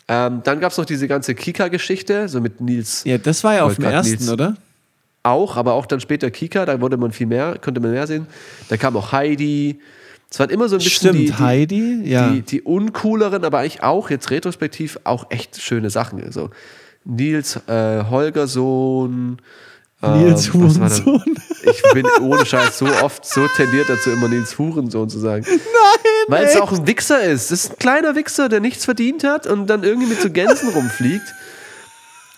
Ähm, dann gab es noch diese ganze Kika-Geschichte, so mit Nils Ja, das war ja auf dem ersten, Nils- oder? auch, aber auch dann später Kika, da wurde man viel mehr, konnte man mehr sehen. Da kam auch Heidi. Es waren immer so ein bisschen Stimmt, die, die, Heidi, ja. die, die uncooleren, aber eigentlich auch jetzt retrospektiv auch echt schöne Sachen. Also Nils äh, Holgerssohn. Nils ähm, Hurensohn. Ich bin ohne Scheiß so oft so tendiert dazu, immer Nils Hurensohn zu sagen. Nein! Weil es auch ein Wichser ist. Das ist ein kleiner Wichser, der nichts verdient hat und dann irgendwie mit so Gänsen rumfliegt.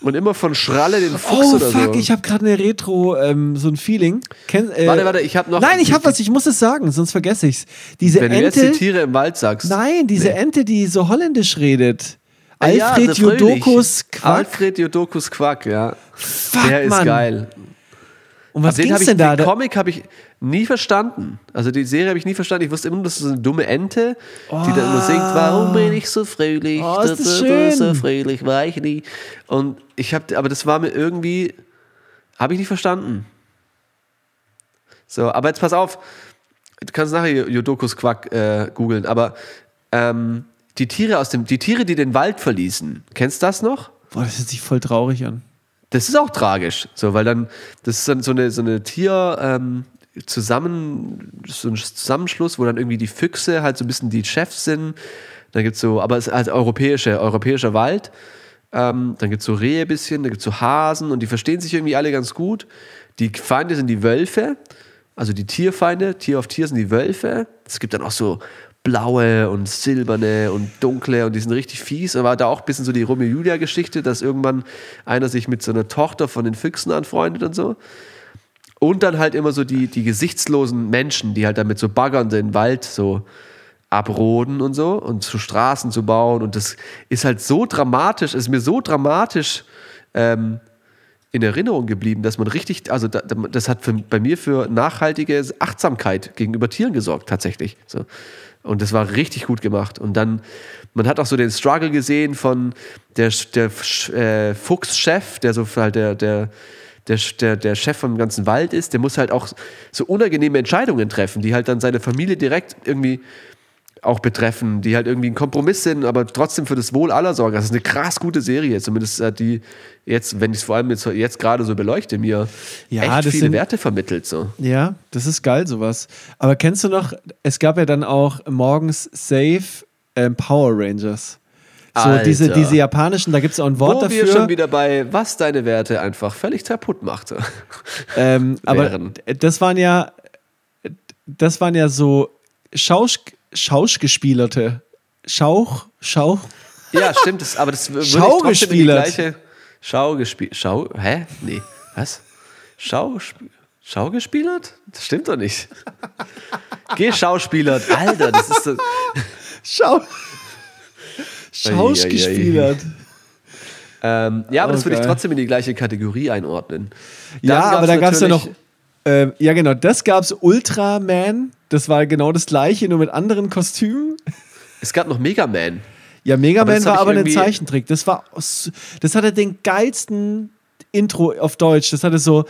Und immer von Schralle den Fuchs Oh, oder fuck, so. ich habe gerade eine Retro, ähm, so ein Feeling. Kenn, äh, Warte, warte, ich hab noch- Nein, ich habe was, ich muss es sagen, sonst vergesse ich's. Diese Wenn du jetzt Ente. die Tiere im Wald sagst. Nein, diese Ente, die so holländisch redet. Ja, Alfred der Fröhlich. Jodokus Quack. Alfred Jodokus Quack, ja. Fuck, der ist Mann. geil. Und was hab ich, denn da? Den Comic habe ich nie verstanden. Also die Serie habe ich nie verstanden. Ich wusste immer nur, das ist eine dumme Ente, die dann immer singt, warum bin ich so fröhlich? Oh, ist das Da, da, da, schön. So fröhlich war ich nie. Und ich habe, aber das war mir irgendwie, habe ich nicht verstanden. So, aber jetzt pass auf, du kannst nachher Jodokus Quack äh, googeln, aber ähm, die Tiere aus dem, die Tiere, die den Wald verließen, kennst du das noch? Boah, das hört sich voll traurig an. Das ist auch tragisch, so, weil dann, das ist dann so eine, so eine Tier, ähm, zusammen, so ein Zusammenschluss, wo dann irgendwie die Füchse halt so ein bisschen die Chefs sind. Dann gibt es so, aber es ist halt europäische, europäischer Wald. Ähm, dann gibt es so Rehe ein bisschen, dann gibt es so Hasen und die verstehen sich irgendwie alle ganz gut. Die Feinde sind die Wölfe, also die Tierfeinde, Tier auf Tier sind die Wölfe. Es gibt dann auch so blaue und silberne und dunkle und die sind richtig fies. Aber da auch ein bisschen so die Romeo-Julia-Geschichte, dass irgendwann einer sich mit so einer Tochter von den Füchsen anfreundet und so. Und dann halt immer so die, die gesichtslosen Menschen, die halt damit so baggern den Wald so abroden und so und zu Straßen zu bauen. Und das ist halt so dramatisch, ist mir so dramatisch ähm, in Erinnerung geblieben, dass man richtig, also da- das hat für, bei mir für nachhaltige Achtsamkeit gegenüber Tieren gesorgt, tatsächlich. So. Und das war richtig gut gemacht. Und dann, man hat auch so den Struggle gesehen von der, der äh, Fuchschef, der so halt der, der, der, der, der Chef vom ganzen Wald ist, der muss halt auch so unangenehme Entscheidungen treffen, die halt dann seine Familie direkt irgendwie auch betreffen, die halt irgendwie ein Kompromiss sind, aber trotzdem für das Wohl aller sorgen. Das ist eine krass gute Serie, zumindest hat die jetzt, wenn ich es vor allem jetzt, jetzt gerade so beleuchte, mir Ja, echt viele sind- Werte vermittelt. So. Ja, das ist geil, sowas. Aber kennst du noch, es gab ja dann auch morgens Safe ähm, Power Rangers. So Alter. diese, diese japanischen, da gibt es auch ein Wort Wo wir dafür. schon wieder bei, was deine Werte einfach völlig kaputt macht. Ähm, aber das waren ja, das waren ja so Schausch, Schauschgespielerte. Schauch, Schauch. Ja, stimmt, das, aber das würde ich Schau trotzdem in die gleiche Schau gespielt. Schau, hä? Nee, was? Schau, Schau gespielert? Das stimmt doch nicht. Geschauspielert. Alter, das ist so, Schau. Schauschgespielert. ähm, Ja, aber Oh, das würde ich trotzdem in die gleiche Kategorie einordnen. Ja, Dann aber da gab es ja noch. Ähm, ja, genau, das gab's Ultraman. Das war genau das gleiche, nur mit anderen Kostümen. Es gab noch Mega Man. Ja, Mega Aber Man war aber ein Zeichentrick. Das war, das hatte den geilsten Intro auf Deutsch. Das hatte so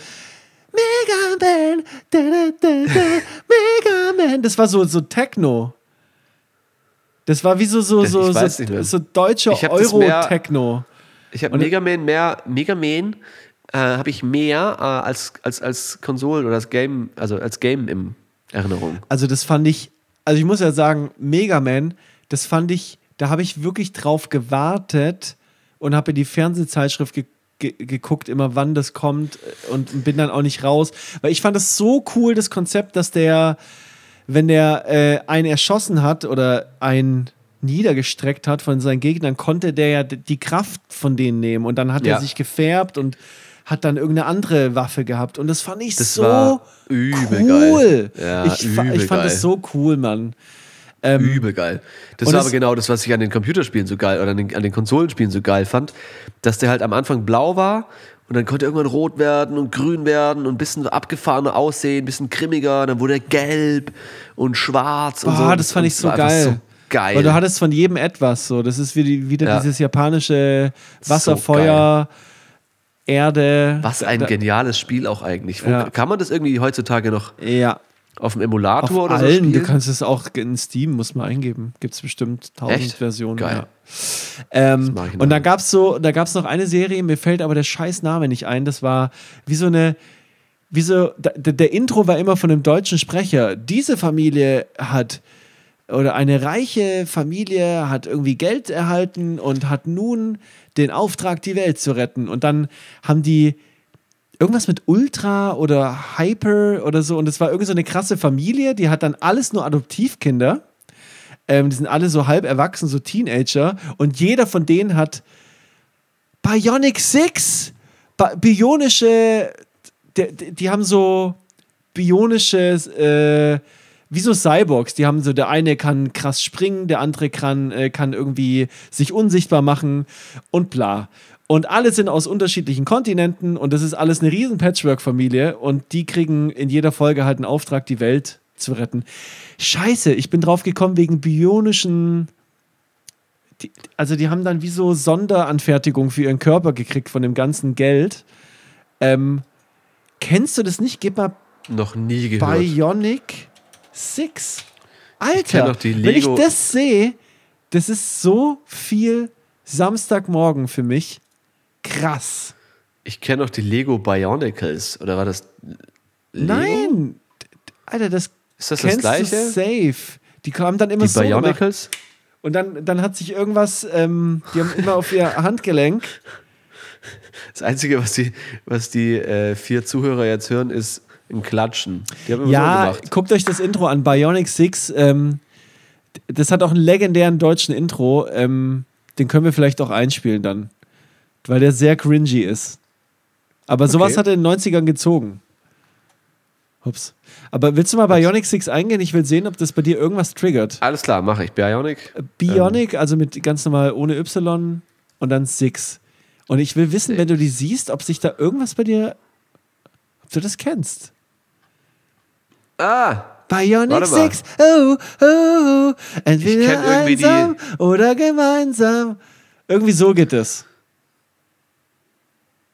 Mega Man, da, da, da, da, Mega Man. Das war so, so Techno. Das war wie so, so, so, so, mehr. so deutscher Euro-Techno. Ich habe Mega Man mehr, Mega Man äh, habe ich mehr äh, als, als, als Konsolen oder als Game, also als Game im Erinnerung. Also das fand ich, also ich muss ja sagen, Mega Man, das fand ich, da habe ich wirklich drauf gewartet und habe in die Fernsehzeitschrift ge ge geguckt, immer wann das kommt äh, und bin dann auch nicht raus. Weil ich fand das so cool, das Konzept, dass der, wenn der äh, einen erschossen hat oder einen niedergestreckt hat von seinen Gegnern, konnte der ja die Kraft von denen nehmen und dann hat Ja. er sich gefärbt und hat dann irgendeine andere Waffe gehabt und das fand ich Das so cool. Ja, ich, fa- ich fand geil. das so cool, Mann. Ähm, Übel geil. Das war aber genau das, was ich an den Computerspielen so geil oder an den, an den Konsolenspielen so geil fand, dass der halt am Anfang blau war und dann konnte er irgendwann rot werden und grün werden und ein bisschen abgefahrener aussehen, ein bisschen grimmiger, dann wurde er gelb und schwarz und so. Boah, das fand ich so geil. So geil. Weil du hattest von jedem etwas so. Das ist wie, wieder Ja. dieses japanische Wasser, So Erde. was ein Da- geniales Spiel auch eigentlich. Wo, Ja. Kann man das irgendwie heutzutage noch Ja, auf dem auf Emulator oder so allen. spielen? du kannst es auch in Steam, muss man eingeben. Gibt es bestimmt tausend? Versionen. Geil. Ja. Ähm, und da noch. gab es so, da gab es noch eine Serie, mir fällt aber der scheiß Name nicht ein. Das war wie so eine, wie so, da, der Intro war immer von einem deutschen Sprecher. Diese Familie hat oder eine reiche Familie hat irgendwie Geld erhalten und hat nun den Auftrag, die Welt zu retten. Und dann haben die irgendwas mit Ultra oder Hyper oder so. Und es war irgendwie so eine krasse Familie, die hat dann alles nur Adoptivkinder. Ähm, die sind alle so halb erwachsen, so Teenager. Und jeder von denen hat Bionic Six, ba bionische, die, die die haben so bionische, äh, wie so Cyborgs. Die haben so, der eine kann krass springen, der andere kann, äh, kann irgendwie sich unsichtbar machen und bla. Und alle sind aus unterschiedlichen Kontinenten und das ist alles eine riesen Patchwork-Familie und die kriegen in jeder Folge halt einen Auftrag, die Welt zu retten. Scheiße, ich bin drauf gekommen wegen bionischen. Die, also, die haben dann wie so Sonderanfertigung für ihren Körper gekriegt von dem ganzen Geld. Ähm, kennst du das nicht? Gib mal noch nie gehört. Bionic Six. Alter, die wenn ich das sehe, das ist so viel Samstagmorgen für mich. Krass. Ich kenne noch die Lego Bionicles. Oder war das Lego? Nein. Alter, das Ist das das kennst Gleiche? du safe. Die kamen dann immer Die so gemacht. Bionicles? Und dann, dann hat sich irgendwas, ähm, die haben immer auf ihr Handgelenk. Das Einzige, was die, was die äh, vier Zuhörer jetzt hören, ist ein Klatschen. Die haben so Ja, gemacht. guckt euch das Intro an. Bionic Six. Ähm, das hat auch einen legendären deutschen Intro. Ähm, den können wir vielleicht auch einspielen dann. Weil der sehr cringy ist. Aber sowas Okay. hat er in den 90ern gezogen. Ups. Aber willst du mal Bionic Six eingehen? Ich will sehen, ob das bei dir irgendwas triggert. Alles klar, mache ich. Bionic. Bionic, Ähm. also mit ganz normal ohne Y und dann Six. Und ich will wissen, wenn du die siehst, ob sich da irgendwas bei dir, ob du das kennst. Ah, Bionic. Six, oh, oh, oh. Entweder einsam oder gemeinsam. Irgendwie so geht es.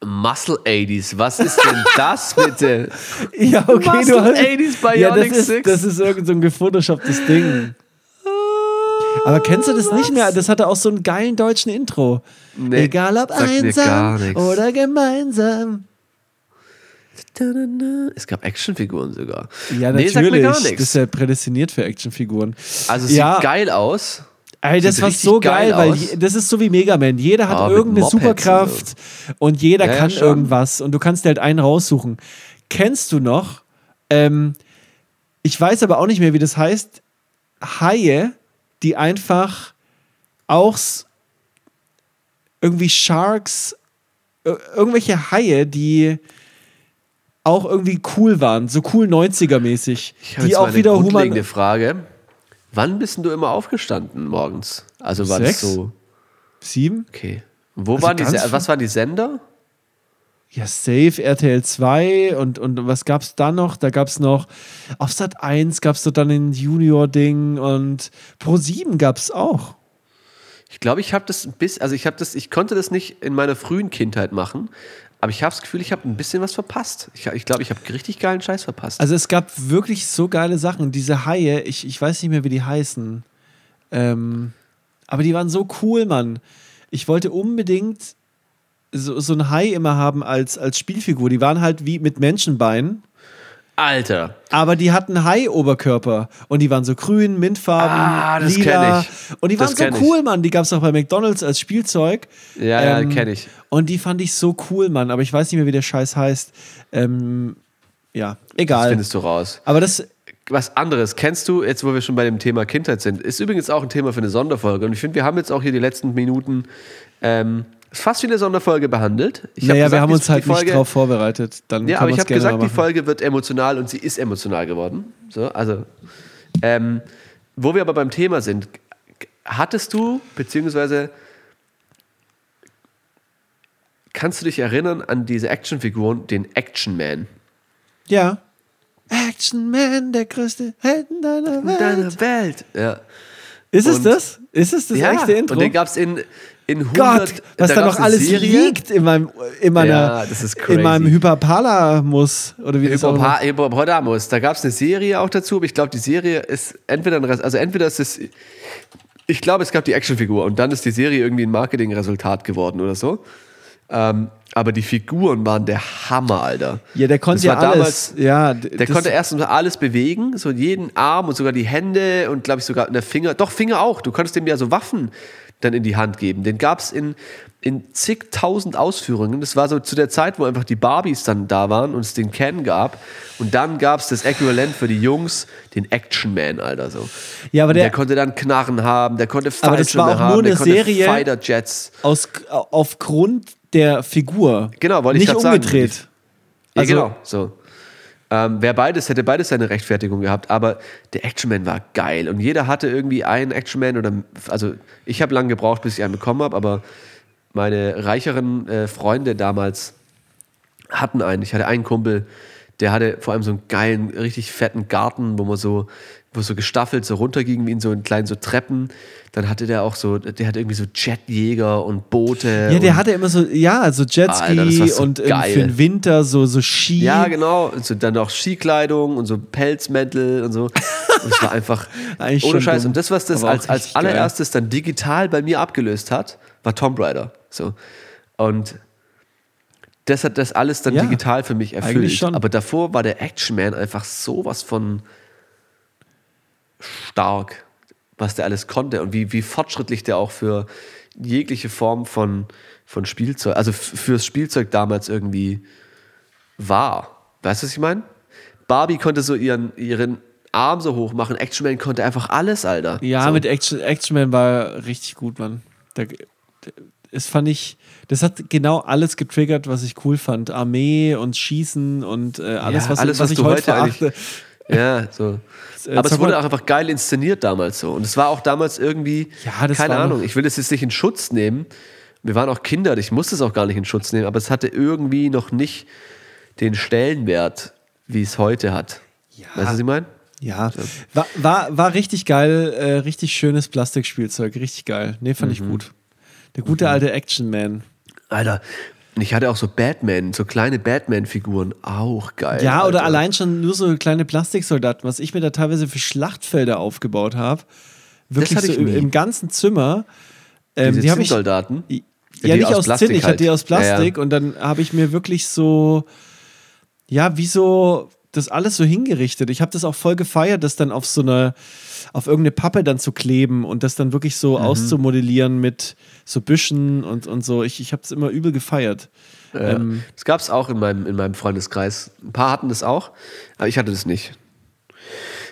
Muscle 80s. Was ist denn das bitte? Ja, okay, Muscle du hast, 80s Bionic ja, das ist, Six. das ist irgend so ein gefotoshopptes Ding. Aber kennst du das nicht mehr? Das hatte auch so einen geilen deutschen Intro. Nee, Egal ob einsam oder gemeinsam. Es gab Actionfiguren sogar. Ja, Nee, natürlich. sagt mir gar das ist ja prädestiniert für Actionfiguren. Also es Ja. sieht geil aus. Ey, das war so geil, geil weil das ist so wie Mega Man. Jeder hat mit irgendeine Superkraft und jeder Ja, kann schon. irgendwas und du kannst dir halt einen raussuchen. Kennst du noch? Ähm, ich weiß aber auch nicht mehr, wie das heißt. Haie, die einfach auch irgendwie Sharks, ir- irgendwelche Haie, die auch irgendwie cool waren, so cool 90er-mäßig. Ich habe Die jetzt mal auch eine wieder grundlegende human. Frage. Wann bist du immer aufgestanden morgens? Also war Sechs? das so, Sieben? okay. Wo Also waren die, was waren die Sender? Ja, Safe, RTL 2 und, und was gab's da noch? Da gab's noch, auf Sat 1 gab's so dann ein Junior-Ding und Pro 7 gab's auch. Ich glaube, ich habe das bisschen, also ich habe das, ich konnte das nicht in meiner frühen Kindheit machen, aber ich habe das Gefühl, ich habe ein bisschen was verpasst. Ich, ich glaube, ich habe richtig geilen Scheiß verpasst. Also es gab wirklich so geile Sachen. Diese Haie, ich, ich weiß nicht mehr, wie die heißen. Ähm, aber die waren so cool, Mann. Ich wollte unbedingt so, so ein Hai immer haben als, als Spielfigur. Die waren halt wie mit Menschenbeinen. Alter. Aber die hatten Hai-Oberkörper und die waren so grün, mintfarben, Ah, das lila. ich. Und die Das waren so kenn ich. cool, Mann. Die gab es auch bei McDonalds als Spielzeug. Ja, ja, kenn ich. Und die fand ich so cool, Mann. Aber ich weiß nicht mehr, wie der Scheiß heißt. Ähm, ja, Das egal. findest du raus. Aber das, Was anderes, kennst du, jetzt wo wir schon bei dem Thema Kindheit sind, ist übrigens auch ein Thema für eine Sonderfolge. Und ich finde, wir haben jetzt auch hier die letzten Minuten ähm, fast wie eine Sonderfolge behandelt. Ich hab naja, gesagt, wir haben uns halt Folge, nicht drauf vorbereitet. Dann Ja, aber ich habe gesagt, die. Folge wird emotional und sie ist emotional geworden. So, also, ähm, wo wir aber beim Thema sind, hattest du, beziehungsweise kannst du dich erinnern an diese Actionfiguren, den Action Man? Ja. Action Man, der größte Held in deiner Welt. Deine Welt. Ja. Ist es Und- das? Ist es das ja. echte Intro? Und den gab es in, in 100. Gott, was da, gab's noch alles Serie. liegt in meinem, in meiner, Ja, das ist in meinem crazy. Hyperpalamus oder wie das Hippopa- immer. Hippopotamus. Da gab es eine Serie auch dazu, aber ich glaube, die Serie ist entweder ein Rest, also entweder ist es. Ich glaube, es gab die Actionfigur und dann ist die Serie irgendwie ein Marketingresultat geworden oder so. Ähm, aber die Figuren waren der Hammer, Alter. Ja, der konnte ja alles. damals- ja, Der konnte erst mal alles bewegen, so jeden Arm und sogar die Hände und glaube ich sogar in der Finger. Doch, Finger auch. Du konntest dem ja so Waffen dann in die Hand geben. Den gab es in, in zigtausend Ausführungen. Das war so zu der Zeit, wo einfach die Barbies dann da waren und es den Ken gab. Und dann gab es das Äquivalent für die Jungs, den Action Man, Alter. So. Ja, aber der, der- konnte dann Knarren haben, der konnte Fallschirme haben, nur der eine konnte Serie- Fighter Jets. aus, aufgrund der Figur. Genau, wollte ich Nicht grad sagen. umgedreht. Ja, Also- genau. So. Ähm, wer beides hätte beides seine Rechtfertigung gehabt, aber der Action Man war geil und jeder hatte irgendwie einen Action Man oder also ich habe lange gebraucht, bis ich einen bekommen habe, aber meine reicheren äh, Freunde damals hatten einen. Ich hatte einen Kumpel, der hatte vor allem so einen geilen, richtig fetten Garten, wo man so, wo so gestaffelt so runterging wie in so einen kleinen so Treppen. Dann hatte der auch so, der hatte irgendwie so Jetjäger und Boote. Ja, der hatte immer so, ja, so Jetski Alter, so und geil. für den Winter so, so Ski. Ja, genau. Und so, dann auch Skikleidung und so Pelzmäntel und so. Und es war einfach Eigentlich ohne Scheiß. dumm, Und das, was das als, als richtig geil. allererstes dann digital bei mir abgelöst hat, war Tomb Raider. So. Und das hat das alles dann Ja, digital für mich erfüllt. schon. Aber davor war der Action Man einfach sowas von stark, was der alles konnte und wie, wie fortschrittlich der auch für jegliche Form von, von Spielzeug, also fürs Spielzeug damals irgendwie war. Weißt du, was ich meine? Barbie konnte so ihren, ihren Arm so hoch machen, Action Man konnte einfach alles, Alter. Ja, so. mit Action, Action Man war richtig gut, Mann. Da, das fand ich, das hat genau alles getriggert, was ich cool fand. Armee und Schießen und äh, alles, Ja, was, alles, was, was ich heute verachte. Ja, so. Äh, Aber es wurde auch einfach geil inszeniert damals so. Und es war auch damals irgendwie, Ja, keine Ahnung, ich will das jetzt nicht in Schutz nehmen. Wir waren auch Kinder, ich musste es auch gar nicht in Schutz nehmen, aber es hatte irgendwie noch nicht den Stellenwert, wie es heute hat. Weißt du, was ich meine? Ja, war, war, war richtig geil, äh, richtig schönes Plastikspielzeug, richtig geil. Nee, fand Mhm. ich gut. Der gute alte Action Man. Alter, und ich hatte auch so Batman, so kleine Batman-Figuren, auch geil. Ja, oder Alter. allein schon nur so kleine Plastiksoldaten, was ich mir da teilweise für Schlachtfelder aufgebaut habe. Wirklich hatte so ich im, im ganzen Zimmer. Ähm, Diese die habe ich. Zinnsoldaten. Ja, die nicht aus aus, Plastik Zinn, ich halt. hatte die aus Plastik Ja, ja. und dann habe ich mir wirklich so, ja, wie so das alles so hingerichtet. Ich habe das auch voll gefeiert, das dann auf so eine, auf irgendeine Pappe dann zu kleben und das dann wirklich so Mhm. auszumodellieren mit so Büschen und, und so. Ich, ich habe es immer übel gefeiert. Ja. Ähm, das gab es auch in meinem, in meinem Freundeskreis. Ein paar hatten das auch, aber ich hatte das nicht.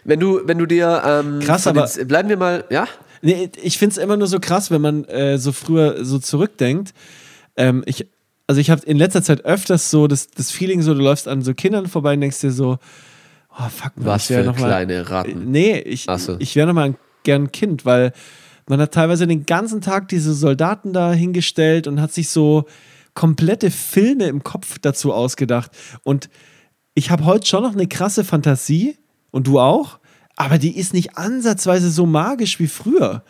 Wenn du, wenn du dir. Ähm, Krass, aber- Den, bleiben wir mal. Ja? Nee, ich finde es immer nur so krass, wenn man äh, so früher so zurückdenkt. Ähm, ich, also ich habe in letzter Zeit öfters so das, das Feeling so, du läufst an so Kindern vorbei und denkst dir so, oh fuck, man, Was ich für noch mal- kleine Ratten. Nee, ich, so. ich wäre noch mal ein, gern Kind, weil man hat teilweise den ganzen Tag diese Soldaten da hingestellt und hat sich so komplette Filme im Kopf dazu ausgedacht. Und ich habe heute schon noch eine krasse Fantasie und du auch, aber die ist nicht ansatzweise so magisch wie früher.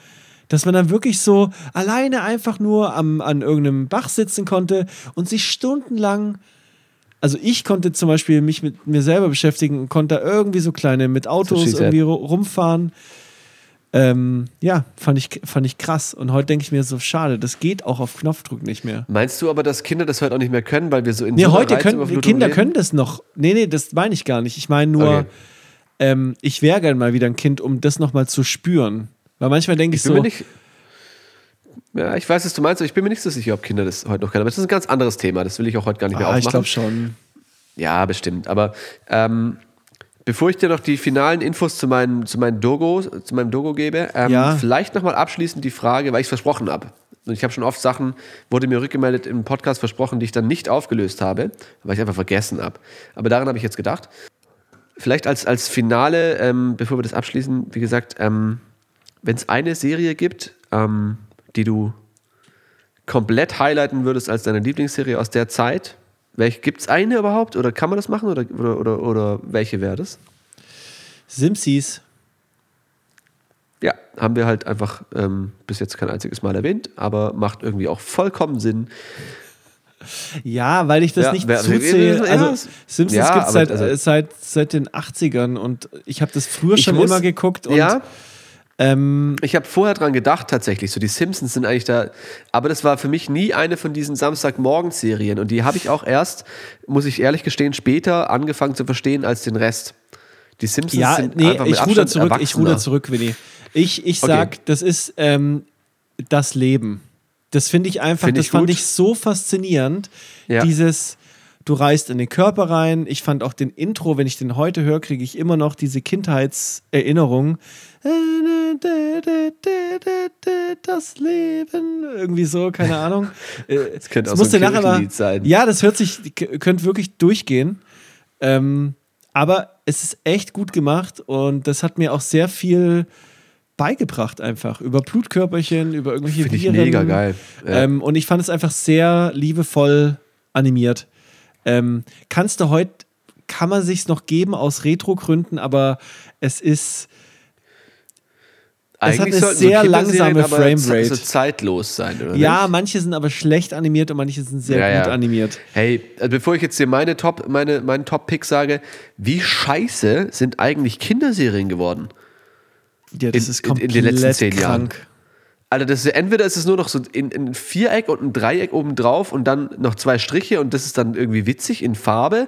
Dass man dann wirklich so alleine einfach nur am, an irgendeinem Bach sitzen konnte und sich stundenlang also ich konnte zum Beispiel mich mit mir selber beschäftigen und konnte da irgendwie so kleine mit Autos irgendwie ru- rumfahren. Ähm, ja, fand ich, fand ich krass. Und heute denke ich mir so, schade, das geht auch auf Knopfdruck nicht mehr. Meinst du aber, dass Kinder das heute auch nicht mehr können, weil wir so in Nee, so heute können Kinder leben? können das noch. Nee, nee, das meine ich gar nicht. Ich meine nur, Okay. ähm, ich wäre gern mal wieder ein Kind, um das nochmal zu spüren. Weil manchmal denke ich, Ich so, nicht. Ja, ich weiß, was du meinst, aber ich bin mir nicht so sicher, ob Kinder das heute noch können. Aber das ist ein ganz anderes Thema. Das will ich auch heute gar nicht mehr ah, ich aufmachen. glaube schon. Ja, bestimmt. Aber ähm, bevor ich dir noch die finalen Infos zu, meinen, zu, meinen Dogo, zu meinem Dogo gebe, ähm, Ja. vielleicht nochmal abschließend die Frage, weil ich es versprochen habe. Und ich habe schon oft Sachen, wurde mir rückgemeldet im Podcast versprochen, die ich dann nicht aufgelöst habe, weil ich einfach vergessen habe. Aber daran habe ich jetzt gedacht. Vielleicht als, als Finale, ähm, bevor wir das abschließen, wie gesagt, ähm, wenn es eine Serie gibt, ähm, die du komplett highlighten würdest als deine Lieblingsserie aus der Zeit, gibt es eine überhaupt oder kann man das machen oder, oder, oder, oder welche wäre das? Simsies. Ja, haben wir halt einfach ähm, bis jetzt kein einziges Mal erwähnt, aber macht irgendwie auch vollkommen Sinn. Ja, weil ich das Ja, nicht wer- zuzähle. Also Simpsons ja, gibt es seit, also- äh, seit, seit den 80ern und ich habe das früher schon muss- immer geguckt und ja, ähm, ich habe vorher dran gedacht tatsächlich, so die Simpsons sind eigentlich da, aber das war für mich nie eine von diesen Samstagmorgen-Serien und die habe ich auch erst, muss ich ehrlich gestehen, später angefangen zu verstehen als den Rest. Die Simpsons ja, sind nee, einfach mit ich ruder Abstand zurück, ich ruder zurück, Willi. Ich, ich Okay. sag, das ist ähm, das Leben. Das finde ich einfach, Find das ich fand gut. ich so faszinierend. Ja. Dieses, du reist in den Körper rein. Ich fand auch den Intro, wenn ich den heute höre, kriege ich immer noch diese Kindheitserinnerung. Das Leben, irgendwie so, keine Ahnung. Das könnte auch so ein Kirchenlied sein. Ja, das hört sich, könnte wirklich durchgehen. Ähm, aber es ist echt gut gemacht und das hat mir auch sehr viel beigebracht einfach über Blutkörperchen, über irgendwelche Finde ich Viren. mega geil. Ja. Ähm, und ich fand es einfach sehr liebevoll animiert. Ähm, kannst du heute, kann man sich's noch geben aus Retro-Gründen, aber es ist es hat eine sehr Kinderserien langsame Framerate. So zeitlos sein, oder ja, nicht? manche sind aber schlecht animiert und manche sind sehr Ja, gut ja. animiert. Hey, also bevor ich jetzt dir meine Top, meine, meinen Top-Pick sage, wie scheiße sind eigentlich Kinderserien geworden? Ja, das In- ist in- in komplett den letzten zehn Jahren. Also das ist, entweder ist es nur noch so in, in ein Viereck und ein Dreieck oben drauf und dann noch zwei Striche und das ist dann irgendwie witzig in Farbe.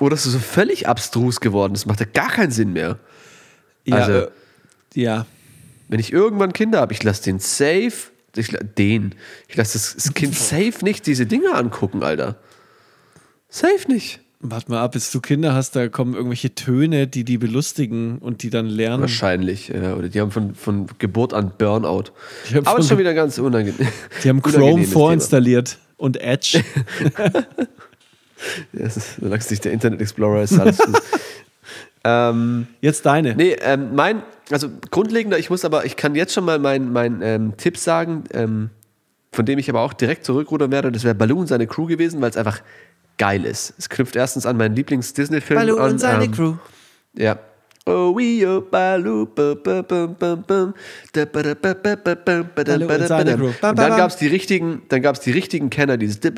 Oder es ist so völlig abstrus geworden. Das macht ja gar keinen Sinn mehr. Ja, Also- äh, ja. Wenn ich irgendwann Kinder habe, ich lasse den safe, ich, den, ich lasse das, das Kind safe nicht diese Dinge angucken, Alter. Safe nicht. Warte mal ab, bis du Kinder hast, da kommen irgendwelche Töne, die die belustigen und die dann lernen. Wahrscheinlich. Ja, oder die haben von, von Geburt an Burnout. Aber schon wieder ganz unangenehm. Die haben Chrome vorinstalliert und Edge. Thema. Ja, es ist, solange es nicht der Internet Explorer ist, alles gut. ähm, Jetzt deine. nee, ähm, mein, also grundlegender, ich muss aber, ich kann jetzt schon mal meinen mein, ähm, Tipp sagen, ähm, von dem ich aber auch direkt zurückrudern werde. Das wäre Baloo und seine Crew gewesen, weil es einfach geil ist. Es knüpft erstens an meinen Lieblings-Disney-Film an. Baloo und seine ähm, Crew. Ja. Oh, we oh, Baloo, ba, ba, bum, bum, bum. Bum, ba, und dann gab es die richtigen, dann gab es die richtigen Kenner, dieses die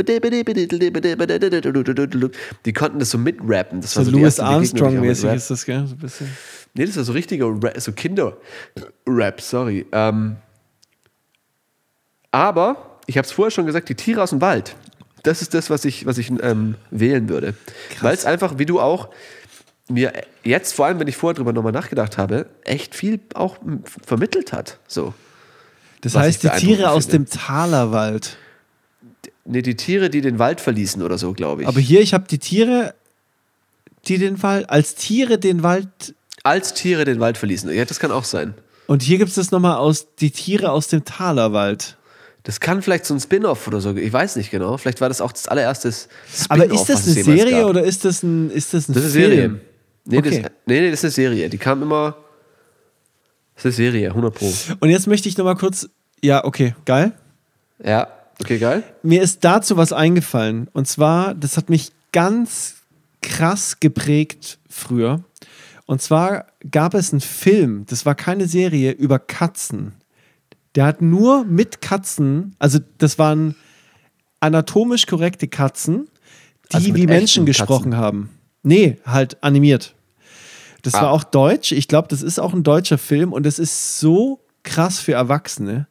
konnten das so mitrappen. Das So war so die Louis Armstrong-mäßig ist das, gell? So ein bisschen. Nee, das war so richtiger Rap, so Kinder-Rap, sorry. Ähm, aber, ich habe es vorher schon gesagt, die Tiere aus dem Wald. Das ist das, was ich, was ich ähm, wählen würde. Weil es einfach, wie du auch, mir jetzt, vor allem, wenn ich vorher drüber nochmal nachgedacht habe, echt viel auch vermittelt hat. So. Das Was heißt, die Tiere aus finde. dem Talerwald. Nee, die Tiere, die den Wald verließen oder so, glaube ich. Aber hier, ich habe die Tiere, die den Wald, als Tiere den Wald. Als Tiere den Wald verließen. Ja, das kann auch sein. Und hier gibt es das nochmal aus, die Tiere aus dem Talerwald. Das kann vielleicht so ein Spin-off oder so. Ich weiß nicht genau. Vielleicht war das auch das allererste Spin-off. Aber ist das eine Serie gab. oder ist das ein, ist das ein Das ist eine? Serie. Nee, Okay. das, nee, nee, das ist eine Serie. Die kam immer. Das ist eine Serie, 100 Pro. Und jetzt möchte ich nochmal kurz. Ja, okay, geil. Ja, okay, geil. Mir ist dazu was eingefallen. Und zwar, das hat mich ganz krass geprägt früher. Und zwar gab es einen Film, das war keine Serie, über Katzen. Der hat nur mit Katzen, also das waren anatomisch korrekte Katzen, die Also wie Menschen gesprochen Katzen? haben. Nee, halt animiert. Das Ah. war auch deutsch. Ich glaube, das ist auch ein deutscher Film und es ist so krass für Erwachsene.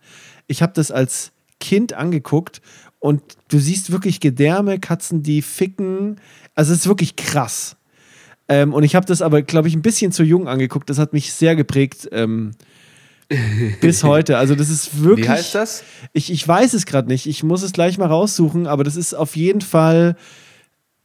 Ich habe das als Kind angeguckt und du siehst wirklich Gedärme, Katzen, die ficken. Also es ist wirklich krass. Ähm, und ich habe das aber, glaube ich, ein bisschen zu jung angeguckt. Das hat mich sehr geprägt ähm, bis heute. Also das ist wirklich. Wie heißt das? Ich, ich weiß es gerade nicht. Ich muss es gleich mal raussuchen, aber das ist auf jeden Fall.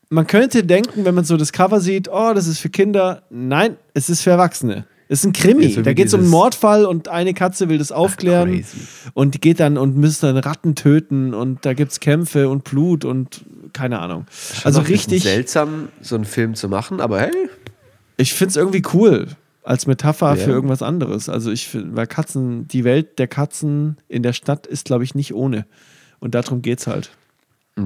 Man könnte denken, wenn man so das Cover sieht, oh, das ist für Kinder. Nein, es ist für Erwachsene. Es ist ein Krimi. Wie da geht es um einen Mordfall und eine Katze will das aufklären crazy. und geht dann und müsste dann Ratten töten und da gibt es Kämpfe und Blut und keine Ahnung. Also ein bisschen richtig, seltsam, so einen Film zu machen, aber hey, ich finde es irgendwie cool als Metapher Ja. für irgendwas anderes. Also ich finde, weil Katzen, die Welt der Katzen in der Stadt ist, glaube ich, nicht ohne. Und darum geht's halt.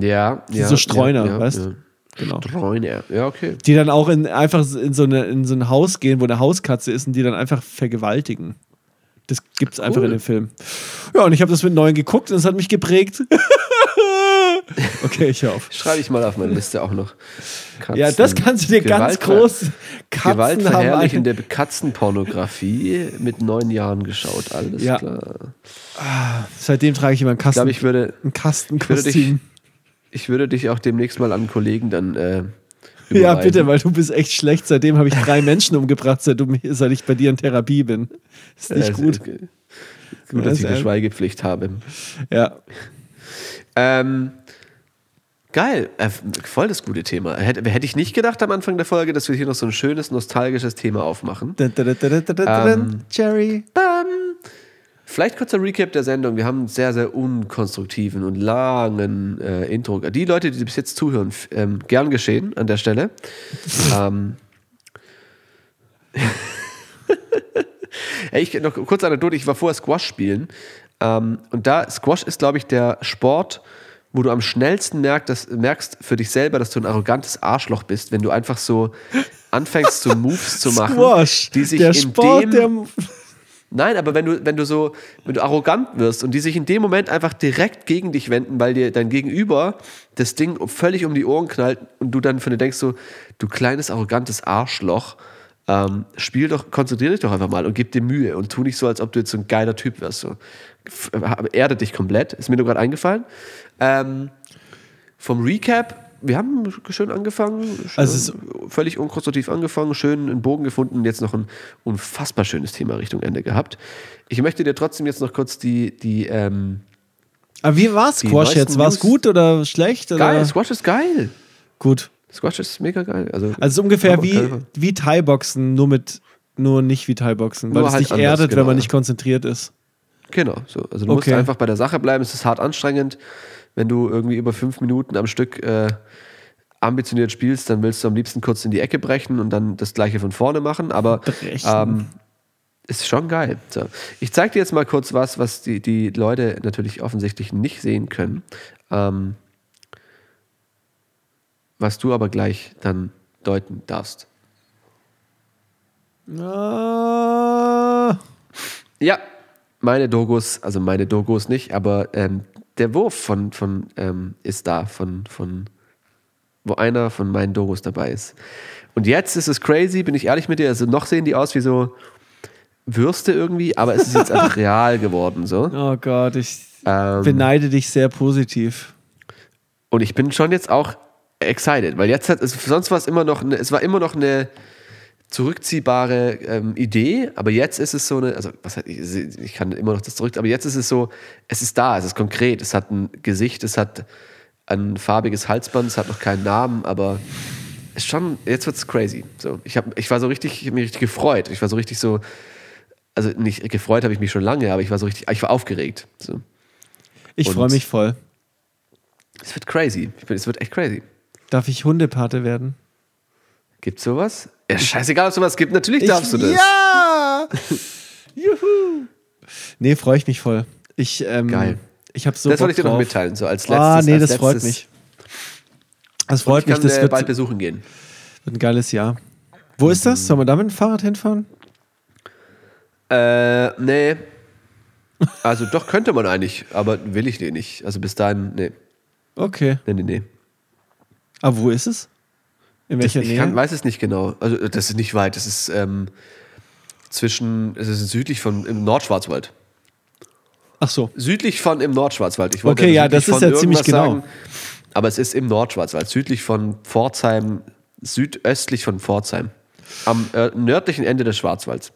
ja. ja so Streuner, ja, weißt ja. Genau. Streuner, ja, okay. Die dann auch in, einfach in so, eine, in so ein Haus gehen, wo eine Hauskatze ist und die dann einfach vergewaltigen. Das gibt's einfach in dem Film. Ja, und ich habe das mit neun geguckt und es hat mich geprägt. okay, ich auf. Schreibe ich mal auf meine Liste auch noch. Katzen. Ja, das kannst du dir ganz Gewaltver- groß. Katzen haben Gewaltverherrlichende Katzenpornografie mit neun Jahren geschaut, alles Ja. klar. Seitdem trage ich immer ein Ich Kasten, glaube, ich würde, ein Kastenkostüm. dich- ich würde dich auch demnächst mal an Kollegen dann äh, Ja, bitte, weil du bist echt schlecht. Seitdem habe ich drei Menschen umgebracht, seit, du, seit ich bei dir in Therapie bin. Ist nicht Äh, gut. Gut, dass ich Ja, eine Schweigepflicht habe. Ja. Ähm, geil, äh, voll das gute Thema. Hätte, hätte ich nicht gedacht am Anfang der Folge, dass wir hier noch so ein schönes, nostalgisches Thema aufmachen. Dun, dun, dun. Ähm, Jerry. Bam. Vielleicht kurzer Recap der Sendung. Wir haben einen sehr, sehr unkonstruktiven und langen äh, Intro. Die Leute, die bis jetzt zuhören, ähm, gern geschehen an der Stelle. ähm. Ey, ich noch kurz Anekdote. Ich war vorher Squash spielen. Ähm, und da, Squash ist, glaube ich, der Sport, wo du am schnellsten merkst, dass, merkst für dich selber, dass du ein arrogantes Arschloch bist, wenn du einfach so anfängst, so Moves zu machen, Squash. die sich der in Sport, dem der. Nein, aber wenn du, wenn du so, wenn du arrogant wirst und die sich in dem Moment einfach direkt gegen dich wenden, weil dir dein Gegenüber das Ding völlig um die Ohren knallt und du dann von dir denkst so, du kleines arrogantes Arschloch, ähm, spiel doch, konzentrier dich doch einfach mal und gib dir Mühe und tu nicht so, als ob du jetzt so ein geiler Typ wärst. So. Erde dich komplett, ist mir nur gerade eingefallen. Ähm, vom Recap, wir haben schön angefangen, schön, Also völlig unkonstruktiv angefangen, schön einen Bogen gefunden, jetzt noch ein unfassbar schönes Thema Richtung Ende gehabt. Ich möchte dir trotzdem jetzt noch kurz die, die ähm, Aber wie war Squash jetzt? War es gut oder schlecht? Oder? geil, Squash ist geil. Gut. Squash ist mega geil. Also, Also ungefähr wie, wie Thai-Boxen, nur mit nur nicht wie Thai-Boxen, weil Nur es halt dich anders, erdet, wenn genau. man nicht konzentriert ist. Genau, so. Also du musst Okay. einfach bei der Sache bleiben. Es ist hart anstrengend. Wenn du irgendwie über fünf Minuten am Stück äh, ambitioniert spielst, dann willst du am liebsten kurz in die Ecke brechen und dann das gleiche von vorne machen. Aber ähm, ist schon geil. So. Ich zeige dir jetzt mal kurz was, was die, die Leute natürlich offensichtlich nicht sehen können. Ähm, was du aber gleich dann deuten darfst. Ah, Ja, meine Dogos, also meine Dogos nicht, aber ähm, der Wurf von, von ähm, ist da, von, von wo einer von meinen Dogos dabei ist. Und jetzt ist es crazy, bin ich ehrlich mit dir, also noch sehen die aus wie so Würste irgendwie, aber es ist jetzt einfach real geworden so. oh Gott, ich Ähm, beneide dich sehr positiv. Und ich bin schon jetzt auch excited, weil jetzt hat es sonst war es immer noch eine, es war immer noch eine zurückziehbare ähm, Idee, aber jetzt ist es so eine, also was ich, ich kann immer noch das zurück, aber jetzt ist es so, es ist da, es ist konkret, es hat ein Gesicht, es hat ein farbiges Halsband, es hat noch keinen Namen, aber es ist schon, jetzt wird's crazy. So, ich habe, ich war so richtig, ich habe mich richtig gefreut, ich war so richtig so, also nicht gefreut habe ich mich schon lange, aber ich war so richtig, ich war aufgeregt. So. Ich freue mich voll. Es wird crazy, ich bin, es wird echt crazy. Darf ich Hundepate werden? Gibt's sowas? Ja, scheißegal, ob es sowas gibt. Natürlich darfst du das. Ja! Juhu! Nee, freue ich mich voll. Ich, ähm, Geil. Ich habe so das Bock wollte ich dir noch mitteilen, so als letztes. Ah, nee, das freut mich. Das freut ich mich, kann das äh, wird, bald besuchen gehen. wird ein geiles Jahr. Wo ist das? Soll man da mit dem Fahrrad hinfahren? Äh, nee. Also doch könnte man eigentlich, aber will ich nicht. Also bis dahin, nee. Okay. Nee, nee, nee. Aber wo ist es? In welcher ich Nähe? kann, weiß es nicht genau. Also das ist nicht weit. Das ist ähm, zwischen, es ist südlich von im Nordschwarzwald. Ach so. Südlich von im Nordschwarzwald. Ich wollte Okay, ja, das ist ja ziemlich genau. aber es ist im Nordschwarzwald, südlich von Pforzheim, südöstlich von Pforzheim. Am äh, nördlichen Ende des Schwarzwalds.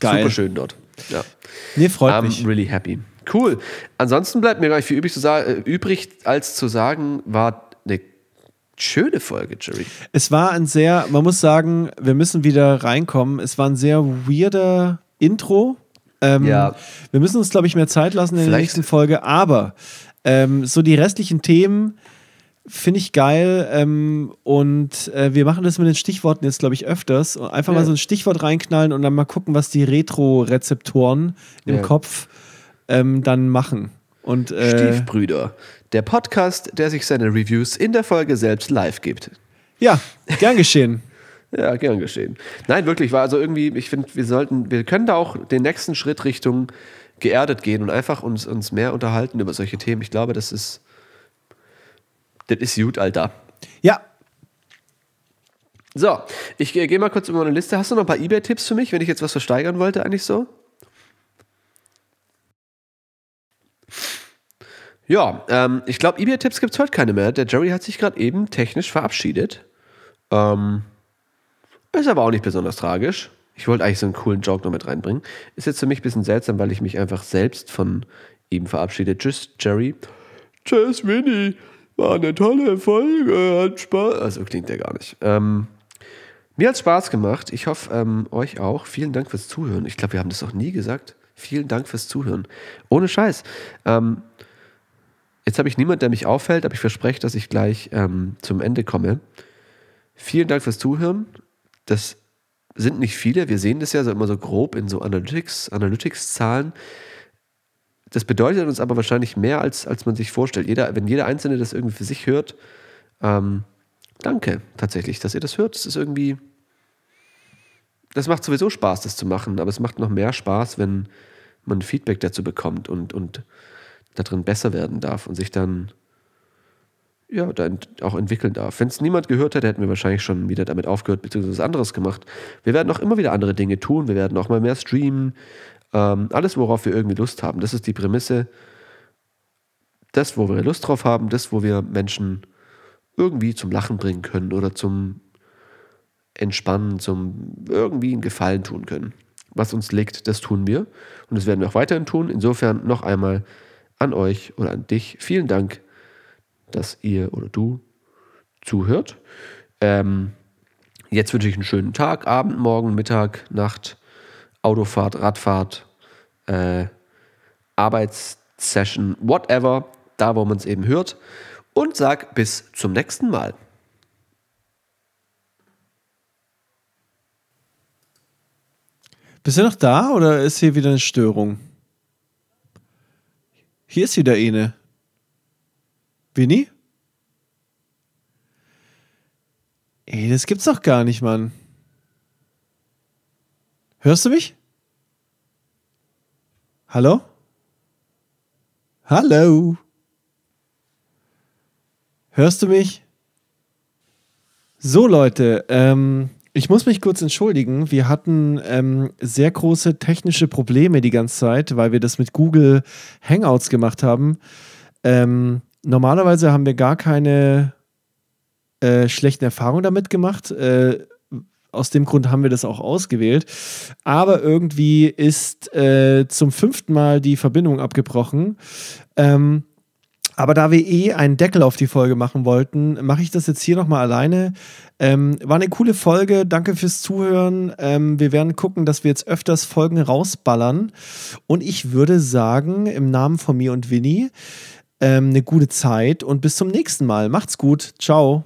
Geil. Super schön dort. Ja. Nee, freut I'm mich. really happy. Cool. Ansonsten bleibt mir gar nicht viel übrig, zu sagen, äh, übrig als zu sagen, war schöne Folge, Jerry. Es war ein sehr, man muss sagen, wir müssen wieder reinkommen. Es war ein sehr weirder Intro. Ähm, Ja. Wir müssen uns, glaube ich, mehr Zeit lassen in der Vielleicht- nächsten Folge, aber ähm, so die restlichen Themen finde ich geil ähm, und äh, wir machen das mit den Stichworten jetzt, glaube ich, öfters. Und einfach mal Ja. so ein Stichwort reinknallen und dann mal gucken, was die Retro-Rezeptoren im Ja. Kopf ähm, dann machen. Und äh, Stiefbrüder. Der Podcast, der sich seine Reviews in der Folge selbst live gibt. ja, gern geschehen. Ja, gern geschehen. Nein, wirklich, war also irgendwie, ich finde, wir sollten, wir können da auch den nächsten Schritt Richtung geerdet gehen und einfach uns, uns mehr unterhalten über solche Themen. Ich glaube, das ist, das ist gut, Alter. Ja, So, ich gehe geh mal kurz über meine Liste. Hast du noch ein paar Ebay-Tipps für mich, wenn ich jetzt was versteigern wollte, eigentlich so? Ja, ähm, ich glaube, Ebay-Tipps gibt es heute keine mehr. Der Jerry hat sich gerade eben technisch verabschiedet. Ähm, ist aber auch nicht besonders tragisch. Ich wollte eigentlich so einen coolen Joke noch mit reinbringen. Ist jetzt für mich ein bisschen seltsam, weil ich mich einfach selbst von ihm verabschiede. Tschüss, Jerry. Tschüss, Winnie. War eine tolle Folge. Hat Spaß. Also klingt der gar nicht. Ähm, mir hat Spaß gemacht. Ich hoffe, ähm, euch auch. Vielen Dank fürs Zuhören. Ich glaube, wir haben das noch nie gesagt. Vielen Dank fürs Zuhören. Ohne Scheiß. Ähm, jetzt habe ich niemand, der mich auffällt, aber ich verspreche, dass ich gleich ähm, zum Ende komme. Vielen Dank fürs Zuhören. Das sind nicht viele. Wir sehen das ja so immer so grob in so Analytics, Analytics-Zahlen. Das bedeutet uns aber wahrscheinlich mehr, als, als man sich vorstellt. Jeder, wenn jeder Einzelne das irgendwie für sich hört, ähm, danke tatsächlich, dass ihr das hört. Das ist irgendwie. Das macht sowieso Spaß, das zu machen, aber es macht noch mehr Spaß, wenn man Feedback dazu bekommt und, und darin besser werden darf und sich dann ja, da ent- auch entwickeln darf. Wenn es niemand gehört hätte, hätten wir wahrscheinlich schon wieder damit aufgehört, beziehungsweise was anderes gemacht. Wir werden auch immer wieder andere Dinge tun. Wir werden auch mal mehr streamen. Ähm, alles, worauf wir irgendwie Lust haben. Das ist die Prämisse. Das, wo wir Lust drauf haben, das, wo wir Menschen irgendwie zum Lachen bringen können oder zum Entspannen, zum irgendwie einen Gefallen tun können. Was uns liegt, das tun wir. Und das werden wir auch weiterhin tun. Insofern noch einmal an euch oder an dich vielen Dank, dass ihr oder du zuhört. Ähm, jetzt wünsche ich einen schönen Tag, Abend, Morgen, Mittag, Nacht, Autofahrt, Radfahrt, äh, Arbeitssession, whatever, da wo man es eben hört. Und sag bis zum nächsten Mal. Bist du noch da oder ist hier wieder eine Störung? Hier ist wieder eine. Winnie? Ey, das gibt's doch gar nicht, Mann. Hörst du mich? Hallo? Hallo? Hörst du mich? So, Leute, ähm, ich muss mich kurz entschuldigen. Wir hatten ähm, sehr große technische Probleme die ganze Zeit, weil wir das mit Google Hangouts gemacht haben. Ähm, normalerweise haben wir gar keine äh, schlechten Erfahrungen damit gemacht. Äh, aus dem Grund haben wir das auch ausgewählt. Aber irgendwie ist äh, zum fünften Mal die Verbindung abgebrochen. Ähm, aber da wir eh einen Deckel auf die Folge machen wollten, mache ich das jetzt hier nochmal alleine. Ähm, war eine coole Folge. Danke fürs Zuhören. Ähm, wir werden gucken, dass wir jetzt öfters Folgen rausballern. Und ich würde sagen, im Namen von mir und Winnie, ähm, eine gute Zeit und bis zum nächsten Mal. Macht's gut. Ciao.